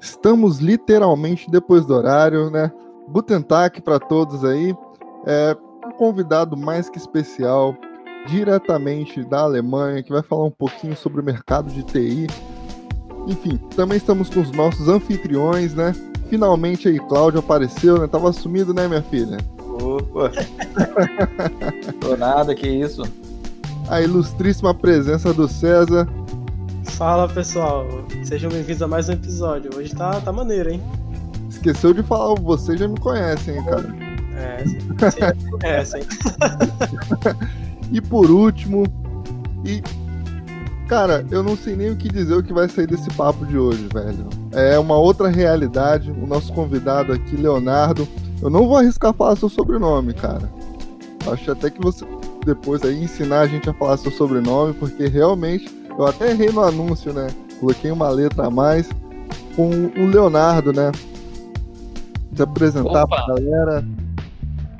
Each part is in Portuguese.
Estamos literalmente depois do horário, né? Guten Tag para todos aí. É um convidado mais que especial, diretamente da Alemanha, que vai falar um pouquinho sobre o mercado de TI. Enfim, também estamos com os nossos anfitriões, né? Finalmente aí, Cláudio apareceu, né? Tava sumido, né, minha filha? Opa! Tô nada, que isso? A ilustríssima presença do César. Fala pessoal, sejam bem-vindos a mais um episódio. Hoje tá, tá maneiro, hein? Esqueceu de falar, vocês já me conhecem, hein, cara? É, vocês já me conhecem. e por último, e. Cara, eu não sei nem o que dizer o que vai sair desse papo de hoje, velho. É uma outra realidade. O nosso convidado aqui, Leonardo. Eu não vou arriscar falar seu sobrenome, cara. Acho até que você depois aí ensinar a gente a falar seu sobrenome, porque realmente eu até errei no anúncio, né? Coloquei uma letra a mais com o Leonardo, né? Se apresentar Opa. pra galera.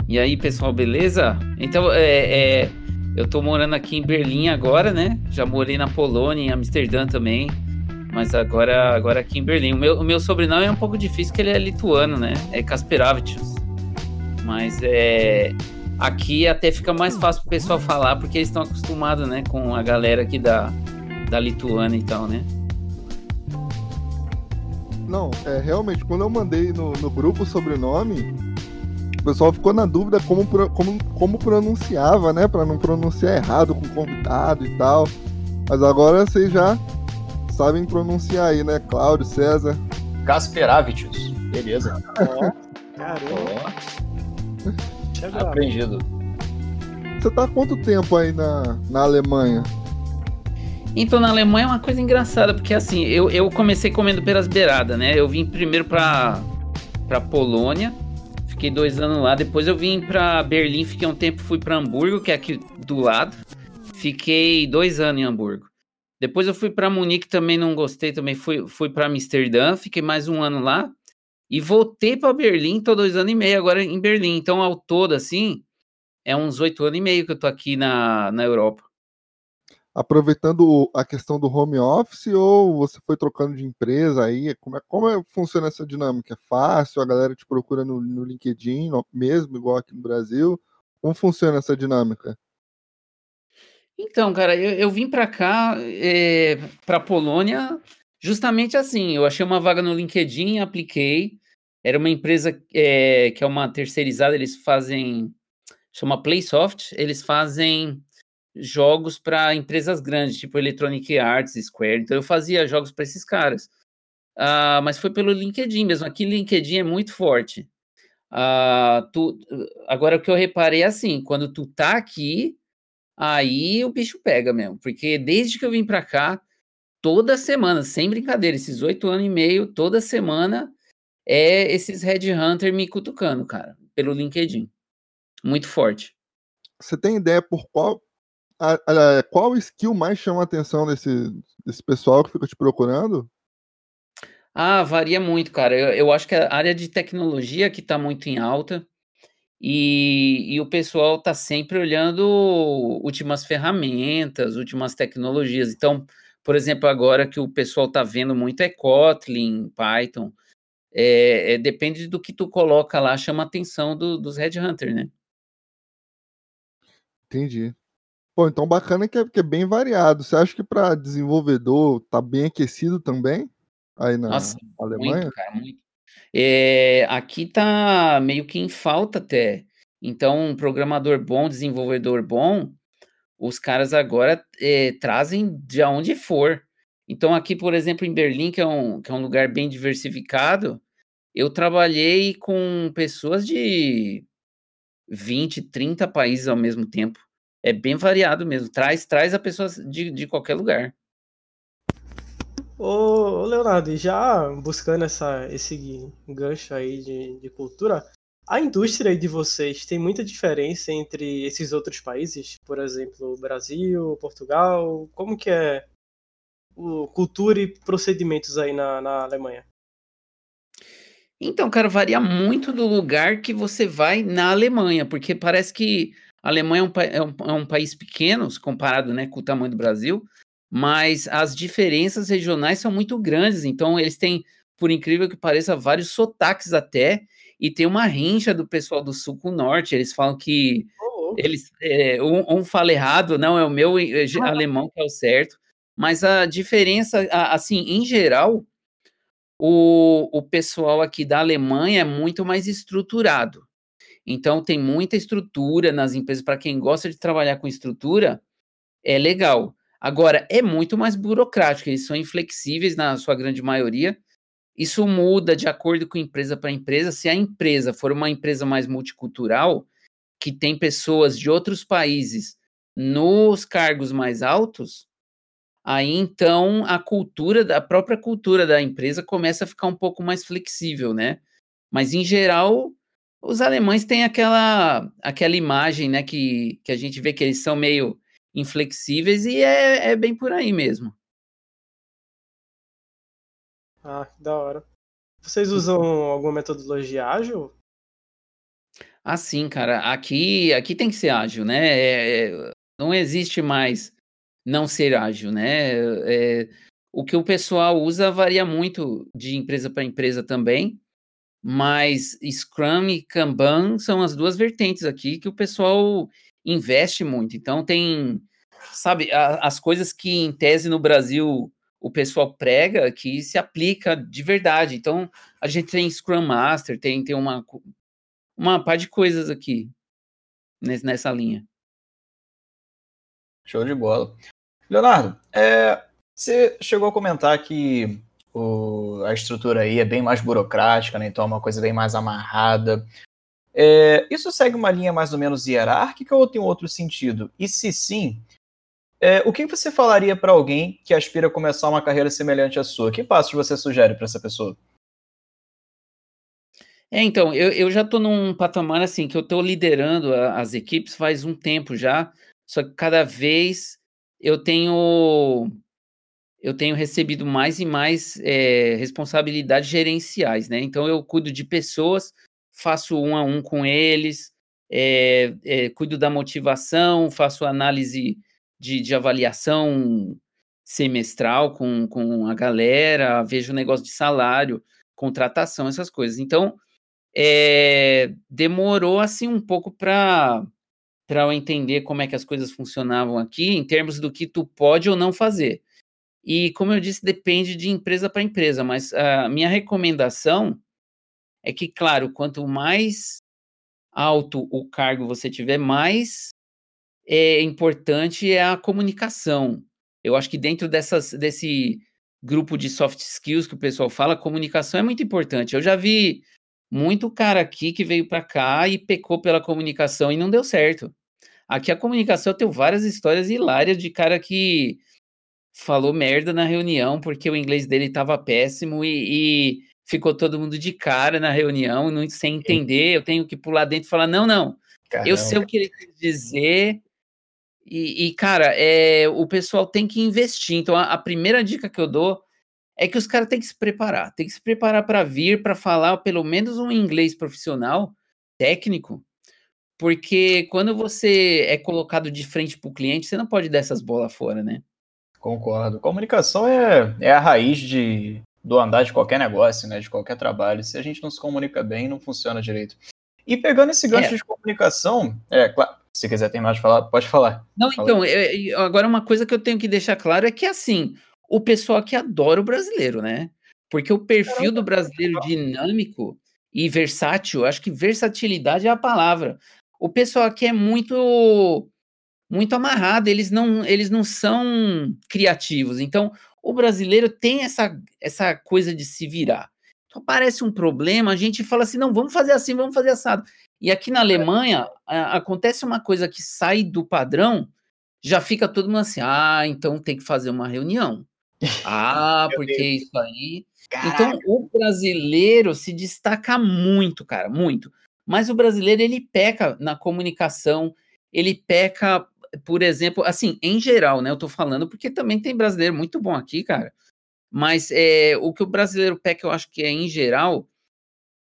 E aí, pessoal, beleza? Então, é, é, eu tô morando aqui em Berlim agora, né? Já morei na Polônia, em Amsterdã também. Mas agora, agora aqui em Berlim. O meu, o meu sobrenome é um pouco difícil, porque ele é lituano, né? É Kasperavicius. Mas é, aqui até fica mais fácil pro pessoal falar, porque eles estão acostumados, né? Com a galera aqui da, da Lituânia e tal, né? Não, é realmente, quando eu mandei no, no grupo o sobrenome, o pessoal ficou na dúvida como, como, como pronunciava, né? Para não pronunciar errado com o convidado e tal. Mas agora vocês já sabem pronunciar aí, né? Cláudio, César. Kasperavicius. Beleza. Ó, caramba. Aprendido. Você tá há quanto tempo aí na, na Alemanha? Então, na Alemanha é uma coisa engraçada, porque assim, eu, eu comecei comendo peras beiradas, né? Eu vim primeiro pra, pra Polônia, fiquei dois anos lá, depois eu vim pra Berlim, fiquei um tempo, fui pra Hamburgo, que é aqui do lado, fiquei dois anos em Hamburgo. Depois eu fui para Munique, também não gostei, também fui, fui para Amsterdã, fiquei mais um ano lá, e voltei para Berlim, tô dois anos e meio agora em Berlim. Então, ao todo, assim, é uns oito anos e meio que eu tô aqui na, na Europa aproveitando a questão do home office ou você foi trocando de empresa aí? Como é, como é, funciona essa dinâmica? É fácil? A galera te procura no, no LinkedIn mesmo, igual aqui no Brasil? Como funciona essa dinâmica? Então, cara, eu, eu vim para cá, é, para Polônia, justamente assim. Eu achei uma vaga no LinkedIn, apliquei. Era uma empresa é, que é uma terceirizada, eles fazem, chama Playsoft, eles fazem jogos para empresas grandes, tipo Electronic Arts, Square. Então eu fazia jogos para esses caras. Uh, mas foi pelo LinkedIn mesmo. Aqui LinkedIn é muito forte. Uh, tu, agora o que eu reparei é assim, quando tu tá aqui, aí o bicho pega mesmo. Porque desde que eu vim para cá, toda semana, sem brincadeira, esses oito anos e meio, toda semana é esses Headhunter me cutucando, cara, pelo LinkedIn. Muito forte. Você tem ideia por qual a, a, qual skill mais chama a atenção desse, desse pessoal que fica te procurando? Ah, varia muito, cara. Eu, eu acho que a área de tecnologia que está muito em alta e, e o pessoal está sempre olhando últimas ferramentas, últimas tecnologias. Então, por exemplo, agora que o pessoal está vendo muito é Kotlin, Python. É, é, depende do que tu coloca lá, chama a atenção do, dos headhunters, né? Entendi. Pô, então bacana que é, que é bem variado. Você acha que para desenvolvedor tá bem aquecido também? Aí na Nossa, Alemanha? Muito, cara, muito. É, aqui tá meio que em falta até. Então, um programador bom, desenvolvedor bom, os caras agora é, trazem de onde for. Então, aqui, por exemplo, em Berlim, que é um, que é um lugar bem diversificado, eu trabalhei com pessoas de 20, 30 países ao mesmo tempo é bem variado mesmo. Traz, traz a pessoa de, de qualquer lugar. Ô, Leonardo, já buscando essa, esse gancho aí de, de cultura, a indústria de vocês tem muita diferença entre esses outros países? Por exemplo, Brasil, Portugal? Como que é o cultura e procedimentos aí na, na Alemanha? Então, cara, varia muito do lugar que você vai na Alemanha, porque parece que a Alemanha é um, é um, é um país pequeno, comparado né, com o tamanho do Brasil, mas as diferenças regionais são muito grandes. Então, eles têm, por incrível que pareça, vários sotaques até, e tem uma rincha do pessoal do sul com o norte. Eles falam que Ô, eles é, um, um fala errado, não é o meu eh, ge- alemão que é o certo. Mas a diferença, a- assim, em geral, o, o pessoal aqui da Alemanha é muito mais estruturado. Então tem muita estrutura nas empresas para quem gosta de trabalhar com estrutura, é legal. Agora é muito mais burocrático, eles são inflexíveis na sua grande maioria. Isso muda de acordo com empresa para empresa. Se a empresa for uma empresa mais multicultural, que tem pessoas de outros países nos cargos mais altos, aí então a cultura, a própria cultura da empresa começa a ficar um pouco mais flexível, né? Mas em geral, os alemães têm aquela, aquela imagem, né, que, que a gente vê que eles são meio inflexíveis e é, é bem por aí mesmo. Ah, que da hora. Vocês usam alguma metodologia ágil? Assim, cara, aqui, aqui tem que ser ágil, né? É- é- não existe mais não ser ágil, né? É, o que o pessoal usa varia muito de empresa para empresa também, mas Scrum e Kanban são as duas vertentes aqui que o pessoal investe muito. Então tem, sabe, a- as coisas que em tese no Brasil o pessoal prega que se aplica de verdade. Então a gente tem Scrum Master, tem, tem uma, uma par de coisas aqui nes- nessa linha. Show de bola. Leonardo, é, você chegou a comentar que o- a estrutura aí é bem mais burocrática, né? Então é uma coisa bem mais amarrada. É, isso segue uma linha mais ou menos hierárquica ou tem outro sentido? E se sim, é, o que você falaria para alguém que aspira a começar uma carreira semelhante à sua? Que passos você sugere para essa pessoa? É, então, eu, eu já estou num patamar assim que eu estou liderando a- as equipes faz um tempo já, só que cada vez eu tenho eu tenho recebido mais e mais eh, responsabilidades gerenciais, né? Então eu cuido de pessoas, faço um a um com eles, eh, eh, cuido da motivação, faço análise de, de avaliação semestral com, com a galera, vejo negócio de salário, contratação, essas coisas. Então é, demorou assim um pouco para para eu entender como é que as coisas funcionavam aqui em termos do que tu pode ou não fazer. E como eu disse, depende de empresa para empresa, mas a minha recomendação é que, claro, quanto mais alto o cargo você tiver, mais é importante é a comunicação. Eu acho que dentro dessas, desse grupo de soft skills que o pessoal fala, comunicação é muito importante. Eu já vi muito cara aqui que veio para cá e pecou pela comunicação e não deu certo. Aqui a comunicação eu tenho várias histórias hilárias de cara que falou merda na reunião porque o inglês dele estava péssimo e, e ficou todo mundo de cara na reunião, não, sem entender. Eu tenho que pular dentro e falar: não, não, eu sei o que ele quis dizer. E, e, cara, é, o pessoal tem que investir. Então, a, a primeira dica que eu dou é que os caras têm que se preparar. Tem que se preparar para vir, para falar pelo menos um inglês profissional, técnico, porque quando você é colocado de frente para o cliente, você não pode dar essas bolas fora, né? Concordo. Comunicação é, é a raiz de, do andar de qualquer negócio, né? De qualquer trabalho. Se a gente não se comunica bem, não funciona direito. E pegando esse gancho É. de comunicação, é claro, se quiser terminar de falar, pode falar. Não, Fala então, eu- agora uma coisa que eu tenho que deixar claro é que, assim, o pessoal aqui adora o brasileiro, né? Porque o perfil do brasileiro dinâmico e versátil, acho que versatilidade é a palavra. O pessoal aqui é muito muito amarrado, eles não eles não são criativos. Então, o brasileiro tem essa essa coisa de se virar. Então, aparece um problema, a gente fala assim: "Não, vamos fazer assim, vamos fazer assado". E aqui na Alemanha, a- acontece uma coisa que sai do padrão, já fica todo mundo assim: "Ah, então tem que fazer uma reunião". Ah, porque isso aí Caraca, então, o brasileiro se destaca muito, cara, muito. Mas o brasileiro, ele peca na comunicação, ele peca, por exemplo, assim, em geral, né? Eu tô falando porque também tem brasileiro muito bom aqui, cara. Mas é, o que o brasileiro peca, eu acho que é em geral,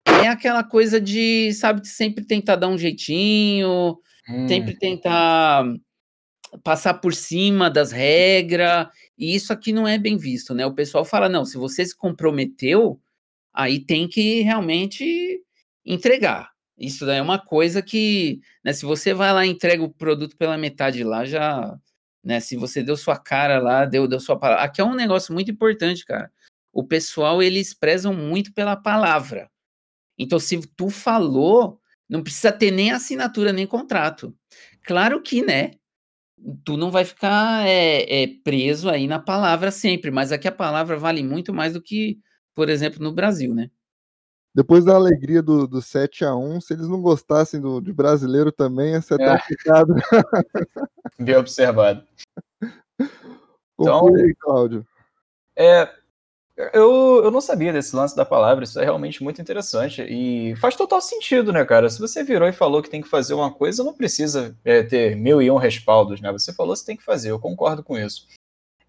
é aquela coisa de, sabe, sempre tentar dar um jeitinho, hum, sempre tentar passar por cima das regras, e isso aqui não é bem visto, né? O pessoal fala, não, se você se comprometeu, aí tem que realmente entregar. Isso daí é uma coisa que, né, se você vai lá e entrega o produto pela metade lá, já, né, se você deu sua cara lá, deu, deu sua palavra. Aqui é um negócio muito importante, cara. O pessoal, eles prezam muito pela palavra. Então, se tu falou, não precisa ter nem assinatura, nem contrato. Claro que, né, tu não vai ficar é, é, preso aí na palavra sempre, mas aqui a palavra vale muito mais do que, por exemplo, no Brasil, né? Depois da alegria do, do 7 a 1 se eles não gostassem do, de brasileiro também, ia ser até é. complicado. Bem observado. então, aí, Cláudio. É, eu, eu não sabia desse lance da palavra, isso é realmente muito interessante. E faz total sentido, né, cara? Se você virou e falou que tem que fazer uma coisa, não precisa é, ter mil e um respaldos, né? Você falou, você tem que fazer, eu concordo com isso.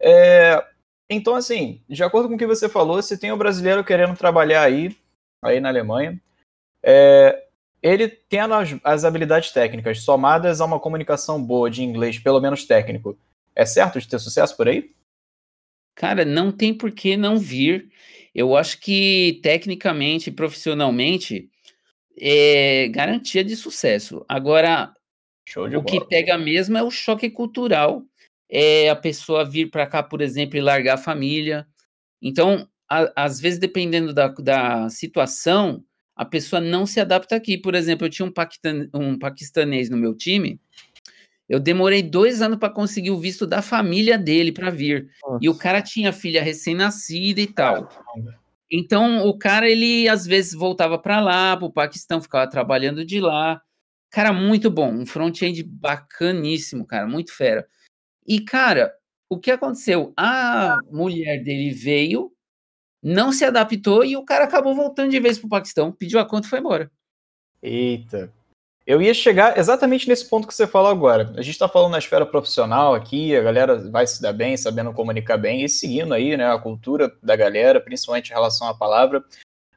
É, então, assim, de acordo com o que você falou, se tem o um brasileiro querendo trabalhar aí, aí na Alemanha, é, ele tem as, as habilidades técnicas somadas a uma comunicação boa de inglês, pelo menos técnico. É certo de ter sucesso por aí? Cara, não tem por que não vir. Eu acho que tecnicamente, profissionalmente, é garantia de sucesso. Agora, o bola. que pega mesmo é o choque cultural. É a pessoa vir para cá, por exemplo, e largar a família. Então, a, às vezes, dependendo da, da situação, a pessoa não se adapta aqui. Por exemplo, eu tinha um, paquistan, um paquistanês no meu time eu demorei dois anos para conseguir o visto da família dele para vir. Nossa. E o cara tinha filha recém-nascida e tal. Então, o cara, ele às vezes voltava para lá, para o Paquistão, ficava trabalhando de lá. Cara, muito bom. Um front-end bacaníssimo, cara, muito fera. E, cara, o que aconteceu? A mulher dele veio, não se adaptou e o cara acabou voltando de vez para o Paquistão, pediu a conta e foi embora. Eita, eu ia chegar exatamente nesse ponto que você falou agora. A gente está falando na esfera profissional aqui, a galera vai se dar bem, sabendo comunicar bem e seguindo aí, né, a cultura da galera, principalmente em relação à palavra.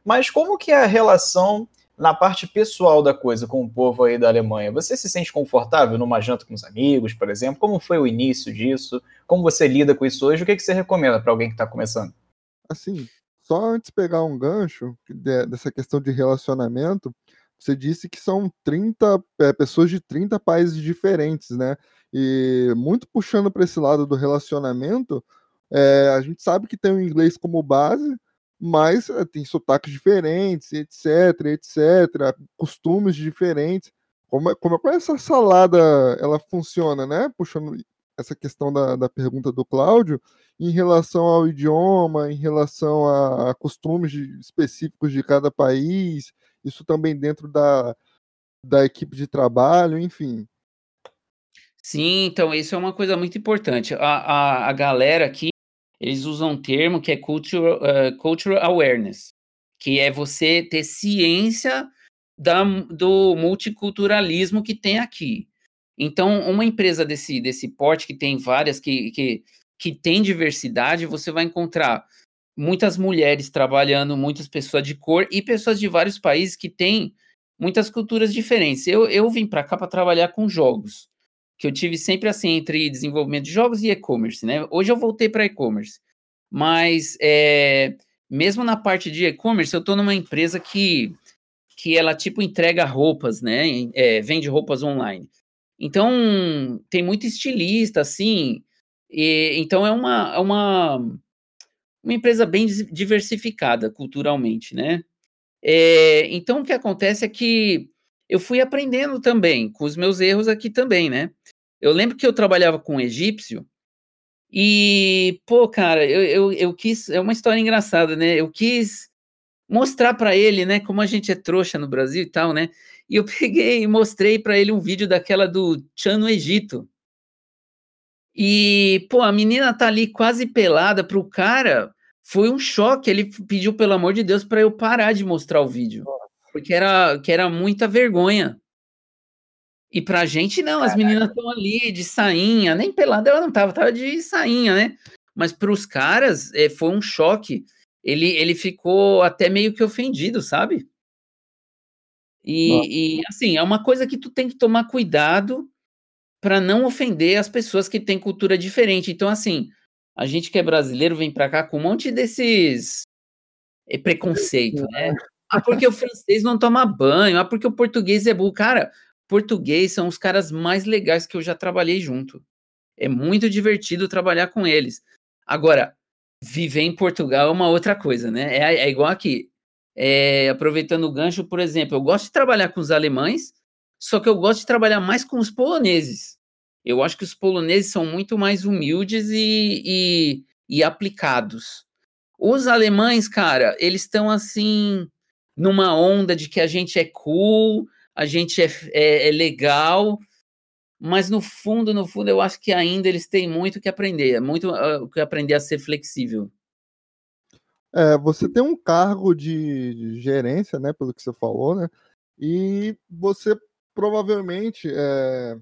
Mas como que é a relação na parte pessoal da coisa com o povo aí da Alemanha? Você se sente confortável numa janta com os amigos, por exemplo? Como foi o início disso? Como você lida com isso hoje? O que, que você recomenda para alguém que está começando? Assim, só antes de pegar um gancho dessa questão de relacionamento, você disse que são 30 é, pessoas de 30 países diferentes, né? E muito puxando para esse lado do relacionamento, é, a gente sabe que tem o inglês como base, mas é, tem sotaques diferentes, etc, etc, costumes diferentes. Como, como é essa salada ela funciona, né? Puxando essa questão da, da pergunta do Cláudio, em relação ao idioma, em relação a, a costumes de, específicos de cada país, isso também dentro da, da equipe de trabalho, enfim. Sim, então isso é uma coisa muito importante. A, a, a galera aqui, eles usam um termo que é cultural, uh, cultural awareness, que é você ter ciência da, do multiculturalismo que tem aqui. Então, uma empresa desse, desse porte, que tem várias, que, que, que tem diversidade, você vai encontrar muitas mulheres trabalhando, muitas pessoas de cor e pessoas de vários países que têm muitas culturas diferentes. Eu, eu vim para cá para trabalhar com jogos, que eu tive sempre assim entre desenvolvimento de jogos e e-commerce, né? Hoje eu voltei para e-commerce, mas é, mesmo na parte de e-commerce, eu estou numa empresa que que ela tipo entrega roupas, né? É, vende roupas online. Então tem muito estilista, assim. E, então é uma, é uma uma empresa bem diversificada culturalmente, né? É, então, o que acontece é que eu fui aprendendo também, com os meus erros aqui também, né? Eu lembro que eu trabalhava com um egípcio e, pô, cara, eu, eu, eu quis. É uma história engraçada, né? Eu quis mostrar para ele, né, como a gente é trouxa no Brasil e tal, né? E eu peguei e mostrei para ele um vídeo daquela do Chan no Egito. E, pô, a menina tá ali quase pelada pro cara. Foi um choque. Ele pediu, pelo amor de Deus, para eu parar de mostrar o vídeo. Porque era, que era muita vergonha. E pra gente, não, as meninas estão ali de sainha, nem pelada ela não tava, tava de sainha, né? Mas pros caras, é, foi um choque. Ele, ele ficou até meio que ofendido, sabe? E, e, assim, é uma coisa que tu tem que tomar cuidado para não ofender as pessoas que têm cultura diferente. Então, assim, a gente que é brasileiro vem para cá com um monte desses é preconceito, né? Ah, porque o francês não toma banho, ah, porque o português é burro. Cara, português são os caras mais legais que eu já trabalhei junto. É muito divertido trabalhar com eles. Agora, viver em Portugal é uma outra coisa, né? É, é igual aqui. É, aproveitando o gancho, por exemplo, eu gosto de trabalhar com os alemães, só que eu gosto de trabalhar mais com os poloneses. Eu acho que os poloneses são muito mais humildes e, e, e aplicados. Os alemães, cara, eles estão assim, numa onda de que a gente é cool, a gente é, é, é legal, mas no fundo, no fundo, eu acho que ainda eles têm muito que aprender, muito uh, que aprender a ser flexível. É, você tem um cargo de, gerência, né, pelo que você falou, né, e você provavelmente, é,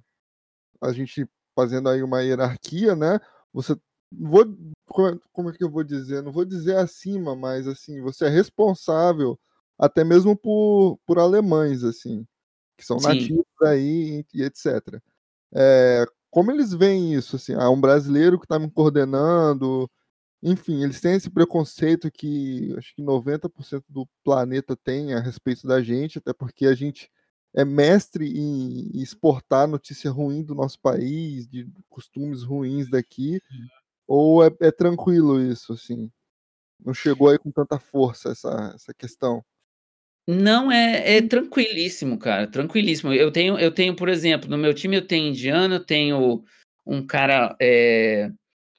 a gente fazendo aí uma hierarquia, né, você, vou, como é que eu vou dizer, não vou dizer acima, mas assim, você é responsável até mesmo por, por alemães, assim, que são Sim. nativos aí e etc. É, como eles veem isso? Assim, há um brasileiro que está me coordenando, enfim, eles têm esse preconceito que acho que 90% do planeta tem a respeito da gente, até porque a gente é mestre em, exportar notícia ruim do nosso país, de costumes ruins daqui, ou é, é tranquilo isso, assim? Não chegou aí com tanta força essa, essa questão? Não, é, é tranquilíssimo, cara, tranquilíssimo. Eu tenho, eu tenho, por exemplo, no meu time eu tenho indiano, eu tenho um cara é,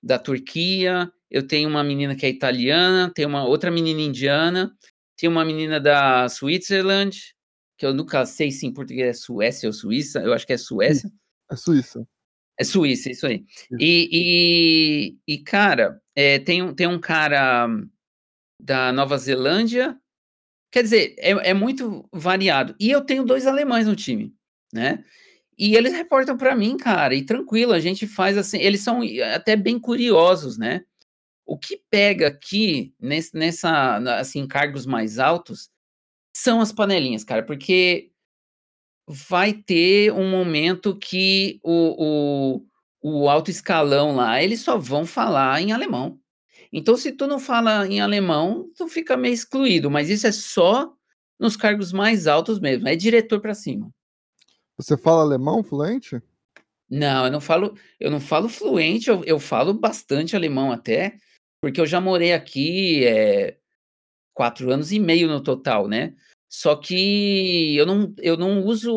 da Turquia, eu tenho uma menina que é italiana, tenho uma outra menina indiana, tenho uma menina da Switzerland, que eu nunca sei se em português é Suécia ou Suíça, eu acho que é Suécia. É Suíça. É Suíça, isso aí. E, e, e, cara, é, tem, tem um cara da Nova Zelândia, Quer dizer, é, é muito variado. E eu tenho dois alemães no time, né? E eles reportam para mim, cara, e tranquilo, a gente faz assim. Eles são até bem curiosos, né? O que pega aqui nesse, nessa, assim, cargos mais altos são as panelinhas, cara, porque vai ter um momento que o, o, o alto escalão lá, eles só vão falar em alemão. Então, se tu não fala em alemão, tu fica meio excluído, mas isso é só nos cargos mais altos mesmo, é diretor para cima. Você fala alemão fluente? Não, eu não falo, eu não falo fluente, eu, eu falo bastante alemão até, porque eu já morei aqui é, quatro anos e meio no total, né? Só que eu não, eu não uso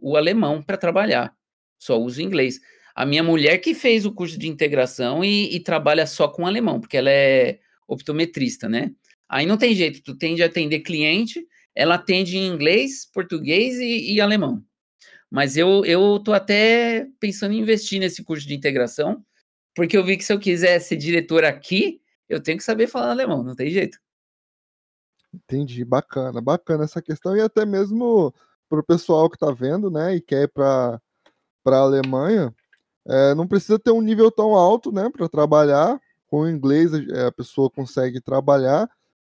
o alemão para trabalhar, só uso inglês. A minha mulher que fez o curso de integração e, e trabalha só com alemão, porque ela é optometrista, né? Aí não tem jeito, tu tem de atender cliente, ela atende em inglês, português e, e, alemão. Mas eu, eu tô até pensando em investir nesse curso de integração, porque eu vi que se eu quiser ser diretor aqui, eu tenho que saber falar alemão, não tem jeito. Entendi, bacana, bacana essa questão, e até mesmo para o pessoal que está vendo, né, e quer ir para a Alemanha, é, não precisa ter um nível tão alto, né, para trabalhar. Com o inglês é, a pessoa consegue trabalhar,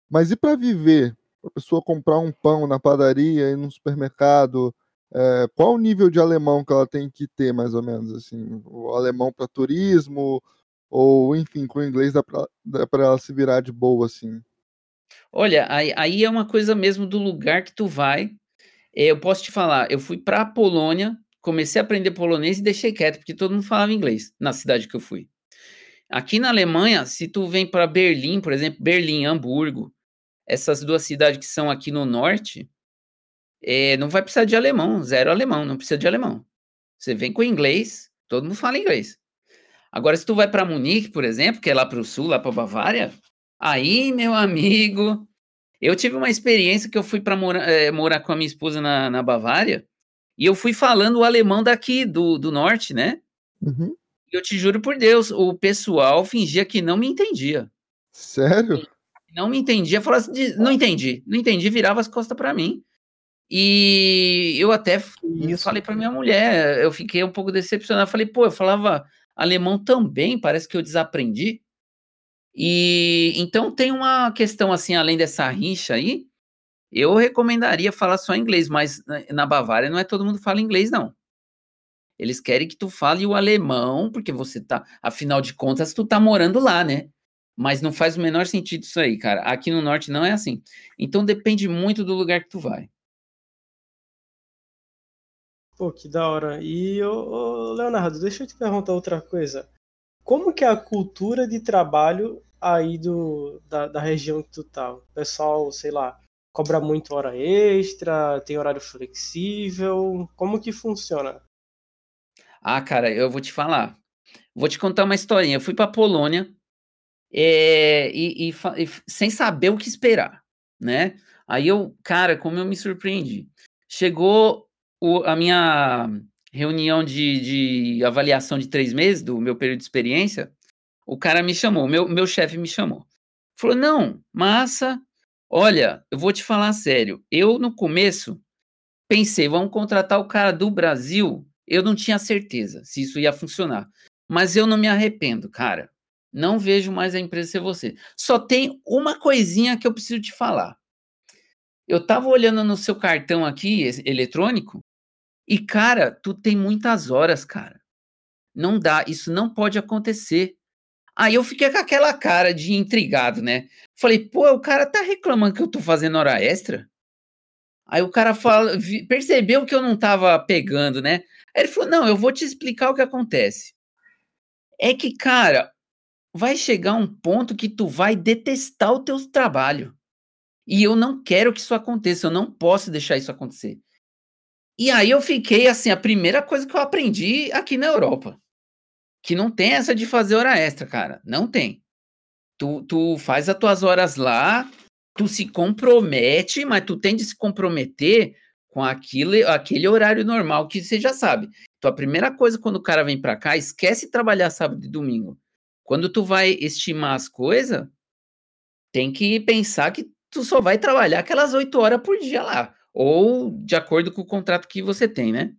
mas e para viver? A pessoa comprar um pão na padaria e no supermercado, é, qual o nível de alemão que ela tem que ter, mais ou menos assim? O alemão para turismo ou, enfim, com o inglês dá para ela se virar de boa assim? Olha, aí, aí é uma coisa mesmo do lugar que tu vai. É, eu posso te falar, eu fui para a Polônia comecei a aprender polonês e deixei quieto, porque todo mundo falava inglês na cidade que eu fui. Aqui na Alemanha, se tu vem para Berlim, por exemplo, Berlim, Hamburgo, essas duas cidades que são aqui no norte, é, não vai precisar de alemão, zero alemão, não precisa de alemão. Você vem com inglês, todo mundo fala inglês. Agora, se tu vai para Munique, por exemplo, que é lá para o sul, lá para Bavária, aí, meu amigo, eu tive uma experiência que eu fui para morar, é, morar com a minha esposa na, na Bavária, e eu fui falando o alemão daqui, do, do norte, né? Uhum. E eu te juro por Deus, o pessoal fingia que não me entendia. Sério? Não me entendia, falava assim, não entendi, não entendi, virava as costas para mim. E eu até Isso. falei para minha mulher, eu fiquei um pouco decepcionado. Falei, pô, eu falava alemão também, parece que eu desaprendi. E então tem uma questão assim, além dessa rincha aí, eu recomendaria falar só inglês, mas na Bavária não é todo mundo fala inglês, não. Eles querem que tu fale o alemão, porque você tá, afinal de contas, tu tá morando lá, né? Mas não faz o menor sentido isso aí, cara. Aqui no norte não é assim. Então depende muito do lugar que tu vai. Pô, que da hora. E, ô, ô, Leonardo, deixa eu te perguntar outra coisa. Como que é a cultura de trabalho aí do, da, da região que tu tá? O pessoal, sei lá, cobra muito hora extra, tem horário flexível? Como que funciona? Ah, cara, eu vou te falar. Vou te contar uma historinha. Eu fui pra Polônia é, e, e, e sem saber o que esperar, né? Aí eu, cara, como eu me surpreendi. Chegou o, a minha reunião de, de avaliação de três meses, do meu período de experiência, o cara me chamou, meu, meu chefe me chamou. Falou: não, massa, olha, eu vou te falar sério. Eu, no começo, pensei, vamos contratar o cara do Brasil. Eu não tinha certeza se isso ia funcionar. Mas eu não me arrependo, cara. Não vejo mais a empresa ser você. Só tem uma coisinha que eu preciso te falar. Eu tava olhando no seu cartão aqui, eletrônico, e, cara, tu tem muitas horas, cara. Não dá, isso não pode acontecer. Aí eu fiquei com aquela cara de intrigado, né? Falei, pô, o cara tá reclamando que eu tô fazendo hora extra? Aí o cara fala, percebeu que eu não tava pegando, né? Aí ele falou: não, eu vou te explicar o que acontece. É que, cara, vai chegar um ponto que tu vai detestar o teu trabalho. E eu não quero que isso aconteça, eu não posso deixar isso acontecer. E aí eu fiquei assim, a primeira coisa que eu aprendi aqui na Europa. Que não tem essa de fazer hora extra, cara. Não tem. Tu, tu faz as tuas horas lá, tu se compromete, mas tu tem de se comprometer com aquilo, aquele horário normal que você já sabe. Então a primeira coisa quando o cara vem para cá, esquece trabalhar sábado e domingo. Quando tu vai estimar as coisas, tem que pensar que tu só vai trabalhar aquelas oito horas por dia lá ou de acordo com o contrato que você tem, né?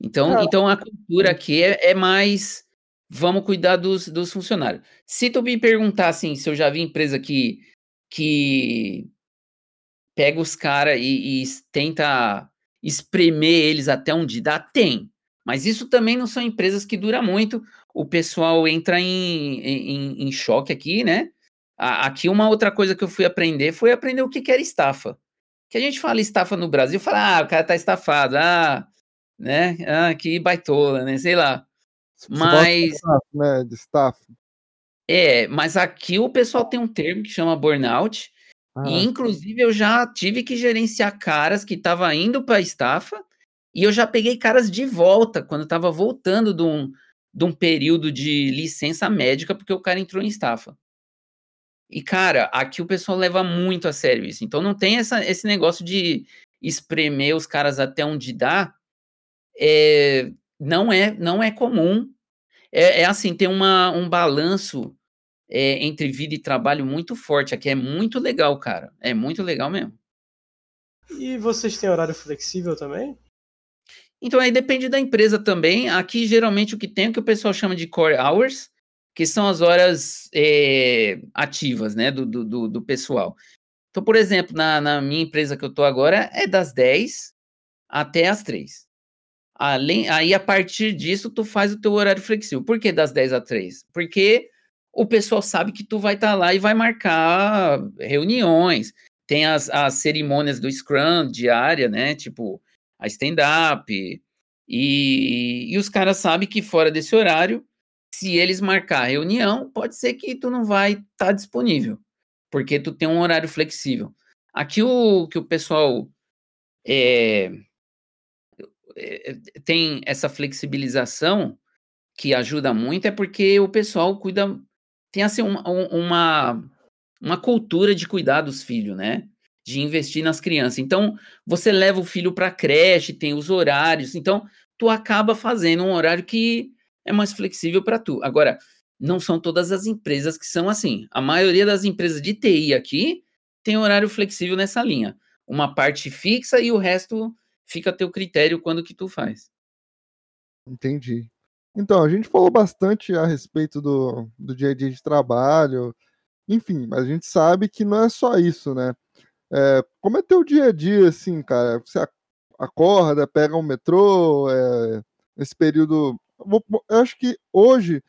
Então, então a cultura aqui é, é, mais vamos cuidar dos, dos funcionários. Se tu me perguntar assim, se eu já vi empresa que, que pega os caras e, e, tenta espremer eles até onde dá, tem. Mas isso também não são empresas que duram muito. O pessoal entra em, em, em choque aqui, né? Aqui uma outra coisa que eu fui aprender foi aprender o que, que era estafa que a gente fala estafa no Brasil, fala, ah, o cara tá estafado, ah, né, ah, que baitola, né, sei lá. Mas... Né, de estafa. É, mas aqui o pessoal tem um termo que chama burnout, ah. e inclusive eu já tive que gerenciar caras que estavam indo para estafa, e eu já peguei caras de volta, quando estava voltando de um, de um período de licença médica, porque o cara entrou em estafa. E, cara, aqui o pessoal leva muito a sério isso. Então não tem essa, esse negócio de espremer os caras até onde dá. É, não é não é comum. É, é assim, tem uma, um balanço é, entre vida e trabalho muito forte. Aqui é muito legal, cara. É muito legal mesmo. E vocês têm horário flexível também? Então aí depende da empresa também. Aqui geralmente o que tem é o que o pessoal chama de core hours, que são as horas é, ativas, né, do, do, do, pessoal. Então, por exemplo, na, na minha empresa que eu estou agora, é das 10 até as 3. Além, aí, a partir disso, tu faz o teu horário flexível. Por que das 10 às 3? Porque o pessoal sabe que tu vai estar tá lá e vai marcar reuniões. Tem as, as cerimônias do Scrum diária, né? Tipo, a stand-up. E, e os caras sabem que fora desse horário, se eles marcar reunião, pode ser que tu não vai estar tá disponível, porque tu tem um horário flexível. Aqui o que o pessoal é, é, tem essa flexibilização que ajuda muito é porque o pessoal cuida, tem assim uma, uma, uma cultura de cuidar dos filhos, né? De investir nas crianças. Então, você leva o filho para creche, tem os horários, então tu acaba fazendo um horário que é mais flexível para tu. Agora, não são todas as empresas que são assim. A maioria das empresas de TI aqui tem horário flexível nessa linha. Uma parte fixa e o resto fica a teu critério quando que tu faz. Entendi. Então, a gente falou bastante a respeito do, do dia a dia de trabalho, enfim, mas a gente sabe que não é só isso, né? É, como é teu dia a dia, assim, cara? Você acorda, pega um metrô, é, esse período eu acho que hoje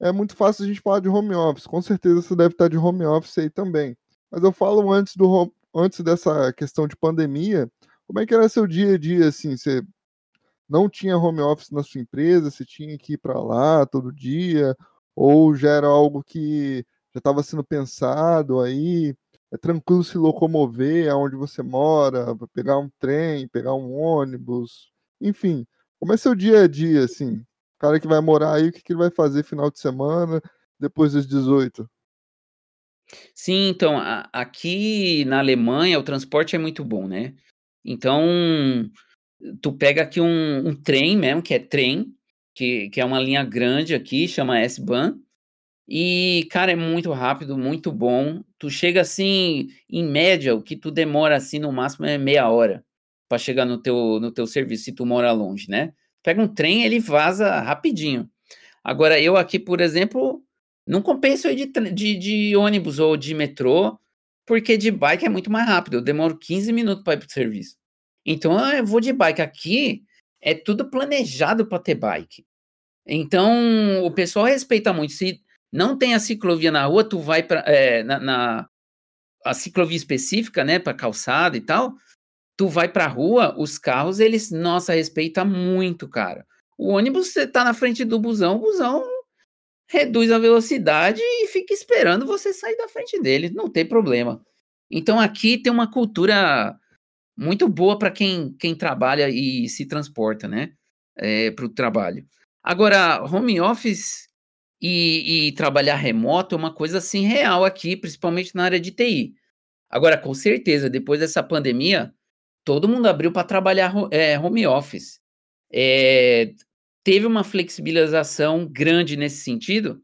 é muito fácil a gente falar de home office. Com certeza você deve estar de home office aí também. Mas eu falo antes do antes dessa questão de pandemia, como é que era seu dia a dia assim? Você não tinha home office na sua empresa, você tinha que ir para lá todo dia, ou já era algo que já estava sendo pensado aí? É tranquilo se locomover aonde você mora, pegar um trem, pegar um ônibus, enfim. Como é seu dia a dia, assim? Cara que vai morar aí, o que, que ele vai fazer final de semana, depois dos 18? Sim, então, a- aqui na Alemanha o transporte é muito bom, né? Então, tu pega aqui um, um trem mesmo, que é trem, que, que é uma linha grande aqui, chama S-Bahn, e, cara, é muito rápido, muito bom. Tu chega assim, em média, o que tu demora assim no máximo é meia hora para chegar no teu, no teu serviço, se tu mora longe, né? Pega um trem, ele vaza rapidinho. Agora, eu aqui, por exemplo, não compensa ir de, de, de ônibus ou de metrô, porque de bike é muito mais rápido. Eu demoro 15 minutos para ir para o serviço. Então, eu vou de bike. Aqui é tudo planejado para ter bike. Então, o pessoal respeita muito. Se não tem a ciclovia na rua, tu vai para é, na, na, a ciclovia específica, né, para calçada e tal. Tu vai para a rua, os carros eles, nossa, respeita muito, cara. O ônibus você tá na frente do busão, o busão reduz a velocidade e fica esperando você sair da frente dele, não tem problema. Então aqui tem uma cultura muito boa para quem, quem trabalha e se transporta, né, é, para o trabalho. Agora, home office e, e, trabalhar remoto é uma coisa assim real aqui, principalmente na área de TI. Agora, com certeza, depois dessa pandemia, todo mundo abriu para trabalhar é, home office. É, teve uma flexibilização grande nesse sentido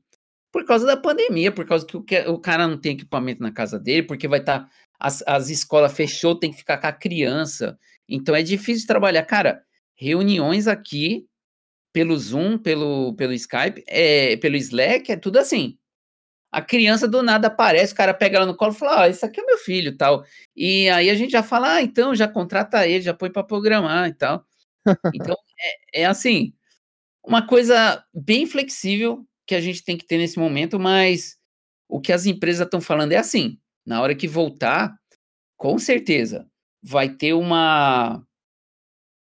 por causa da pandemia, por causa que o, o cara não tem equipamento na casa dele, porque vai estar. Tá, as, as escolas fechou, tem que ficar com a criança. Então é difícil trabalhar. Cara, reuniões aqui pelo Zoom, pelo, pelo Skype, é, pelo Slack, é tudo assim. A criança do nada aparece, o cara pega ela no colo e fala: ah, isso aqui é meu filho tal. E aí a gente já fala: ah, então já contrata ele, já põe para programar e tal. Então é, é assim, uma coisa bem flexível que a gente tem que ter nesse momento, mas o que as empresas estão falando é assim: na hora que voltar, com certeza vai ter uma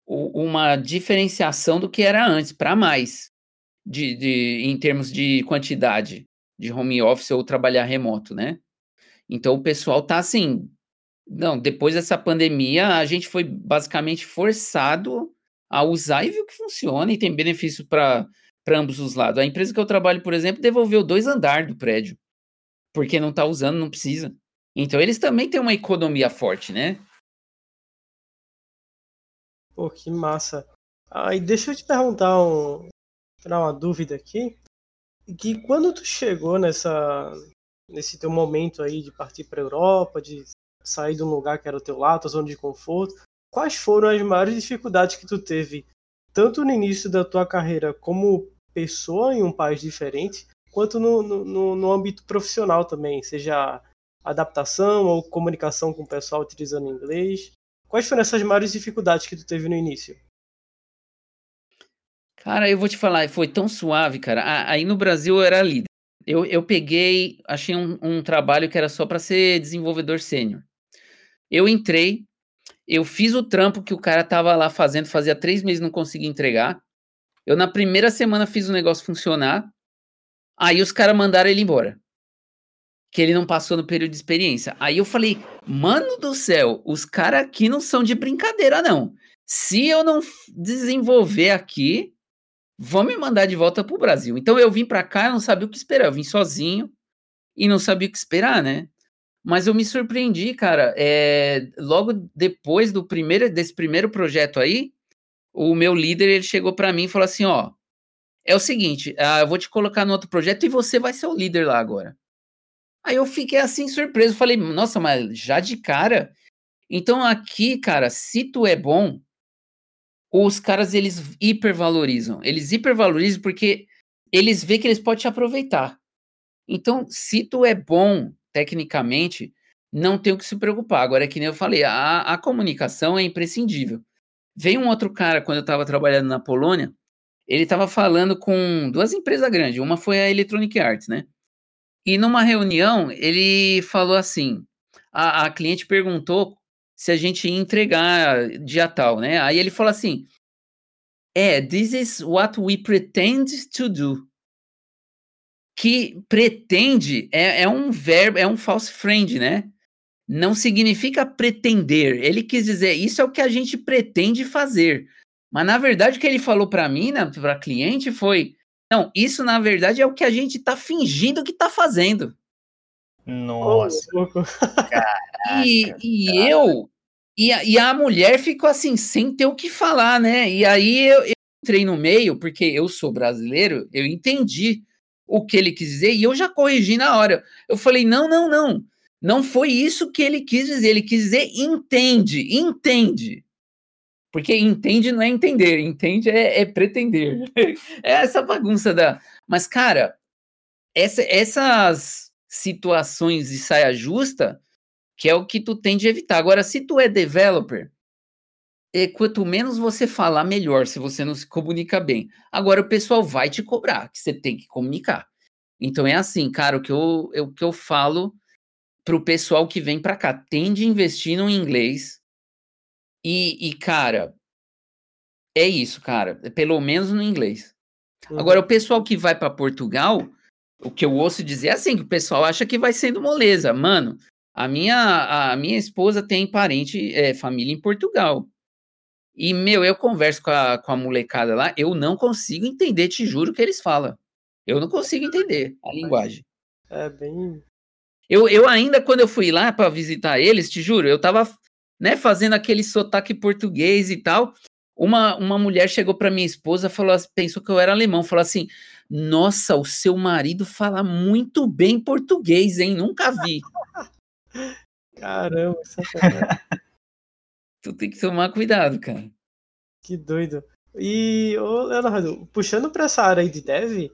uma diferenciação do que era antes para mais de, de, em termos de quantidade de home office ou trabalhar remoto, né? Então o pessoal tá assim, não, depois dessa pandemia a gente foi basicamente forçado a usar e viu que funciona e tem benefício para ambos os lados. A empresa que eu trabalho, por exemplo, devolveu dois andares do prédio, porque não está usando, não precisa. Então eles também têm uma economia forte, né? Pô, que massa. Aí ah, deixa eu te perguntar um, tirar uma dúvida aqui. Que quando tu chegou nessa nesse teu momento aí de partir para Europa, de sair de um lugar que era o teu lado, tua zona de conforto, quais foram as maiores dificuldades que tu teve, tanto no início da tua carreira como pessoa em um país diferente, quanto no, no, no âmbito profissional também, seja adaptação ou comunicação com o pessoal utilizando inglês. Quais foram essas maiores dificuldades que tu teve no início? Cara, eu vou te falar, foi tão suave, cara. Aí no Brasil eu era líder. Eu, eu peguei, achei um, um trabalho que era só para ser desenvolvedor sênior. Eu entrei, eu fiz o trampo que o cara tava lá fazendo, fazia três meses não conseguia entregar. Eu, na primeira semana, fiz o negócio funcionar. Aí os caras mandaram ele embora. Que ele não passou no período de experiência. Aí eu falei, mano do céu, os caras aqui não são de brincadeira, não. Se eu não desenvolver aqui, vão me mandar de volta pro Brasil. Então eu vim para cá, eu não sabia o que esperar. Eu vim sozinho e não sabia o que esperar, né? Mas eu me surpreendi, cara. É, logo depois do primeiro desse primeiro projeto aí, o meu líder ele chegou para mim e falou assim, ó, é o seguinte, ah, eu vou te colocar no outro projeto e você vai ser o líder lá agora. Aí eu fiquei assim surpreso, falei, nossa, mas já de cara. Então aqui, cara, se tu é bom, os caras eles hipervalorizam. Eles hipervalorizam porque eles veem que eles podem te aproveitar. Então, se tu é bom tecnicamente, não tem o que se preocupar. Agora, é que nem eu falei, a, a comunicação é imprescindível. Veio um outro cara, quando eu estava trabalhando na Polônia, ele estava falando com duas empresas grandes, uma foi a Electronic Arts, né? E numa reunião, ele falou assim: a, a cliente perguntou se a gente ia entregar dia tal, né? Aí ele falou assim: é, this is what we pretend to do. Que pretende é, é um verbo, é um false friend, né? Não significa pretender. Ele quis dizer, isso é o que a gente pretende fazer. Mas na verdade o que ele falou para mim, né, para cliente, foi: não, isso na verdade é o que a gente está fingindo que está fazendo. Nossa. e, e eu e a, e a mulher ficou assim, sem ter o que falar, né? E aí eu, eu entrei no meio, porque eu sou brasileiro, eu entendi o que ele quis dizer e eu já corrigi na hora. Eu falei: não, não, não. Não foi isso que ele quis dizer. Ele quis dizer entende, entende. Porque entende não é entender, entende é, é pretender. é essa bagunça da. Mas, cara, essa, essas situações de saia justa, que é o que tu tem de evitar. Agora, se tu é developer, e quanto menos você falar, melhor, se você não se comunica bem. Agora, o pessoal vai te cobrar, que você tem que comunicar. Então, é assim, cara, o que eu, o que eu falo pro pessoal que vem para cá, tende a investir no inglês, e, e, cara, é isso, cara. Pelo menos no inglês. Uhum. Agora, o pessoal que vai para Portugal, o que eu ouço dizer é assim, que o pessoal acha que vai sendo moleza. Mano, a minha, a minha esposa tem parente, é, família em Portugal. E, meu, eu converso com a, com a molecada lá, eu não consigo entender, te juro, o que eles falam. Eu não consigo entender a linguagem. É bem. Eu, eu ainda, quando eu fui lá para visitar eles, te juro, eu tava né, fazendo aquele sotaque português e tal. Uma, uma mulher chegou para minha esposa, falou, pensou que eu era alemão, falou assim: "Nossa, o seu marido fala muito bem português, hein? Nunca vi". Caramba, Tu tem que tomar cuidado, cara. Que doido. E, ô Leonardo, puxando para essa área aí de dev,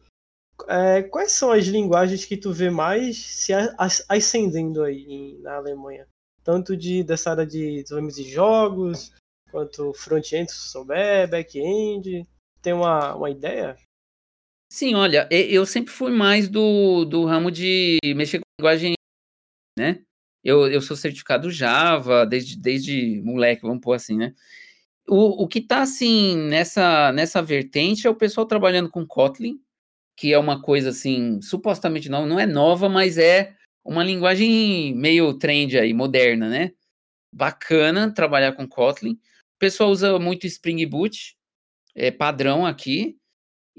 é, quais são as linguagens que tu vê mais se ascendendo aí na Alemanha? tanto de, dessa área de desenvolvimento de jogos, quanto front-end, se souber, back-end. Tem uma, uma ideia? Sim, olha, eu sempre fui mais do, do ramo de mexer com linguagem, né? Eu, eu sou certificado Java desde, desde moleque, vamos pôr assim, né? O, o que tá, assim, nessa, nessa vertente é o pessoal trabalhando com Kotlin, que é uma coisa, assim, supostamente não, não é nova, mas é uma linguagem meio trend aí, moderna, né? Bacana trabalhar com Kotlin. O pessoal usa muito Spring Boot, é padrão aqui.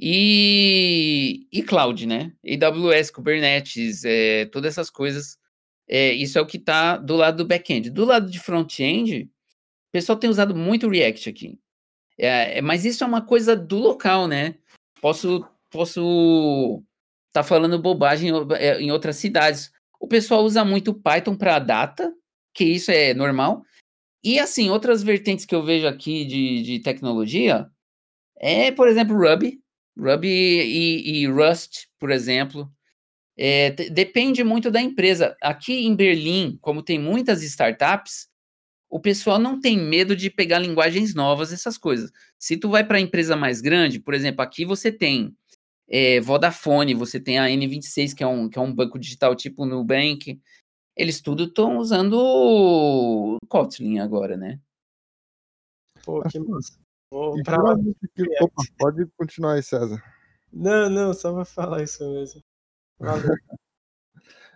E, e cloud, né? AWS, Kubernetes, é, todas essas coisas. É, isso é o que está do lado do back-end. Do lado de front-end, o pessoal tem usado muito React aqui. É, é mas isso é uma coisa do local, né? Posso posso estar tá falando bobagem em, é, em outras cidades. O pessoal usa muito Python para data, que isso é normal. E assim, outras vertentes que eu vejo aqui de, de tecnologia é, por exemplo, Ruby. Ruby e, e Rust, por exemplo. É, depende muito da empresa. Aqui em Berlim, como tem muitas startups, o pessoal não tem medo de pegar linguagens novas, essas coisas. Se tu vai para empresa mais grande, por exemplo, aqui você tem é, Vodafone, você tem a N26, que é um, que é um banco digital tipo Nubank. Eles tudo estão usando o Kotlin agora, né? Pô, que massa. Opa, pode continuar aí, César. Não, não, só pra falar isso mesmo.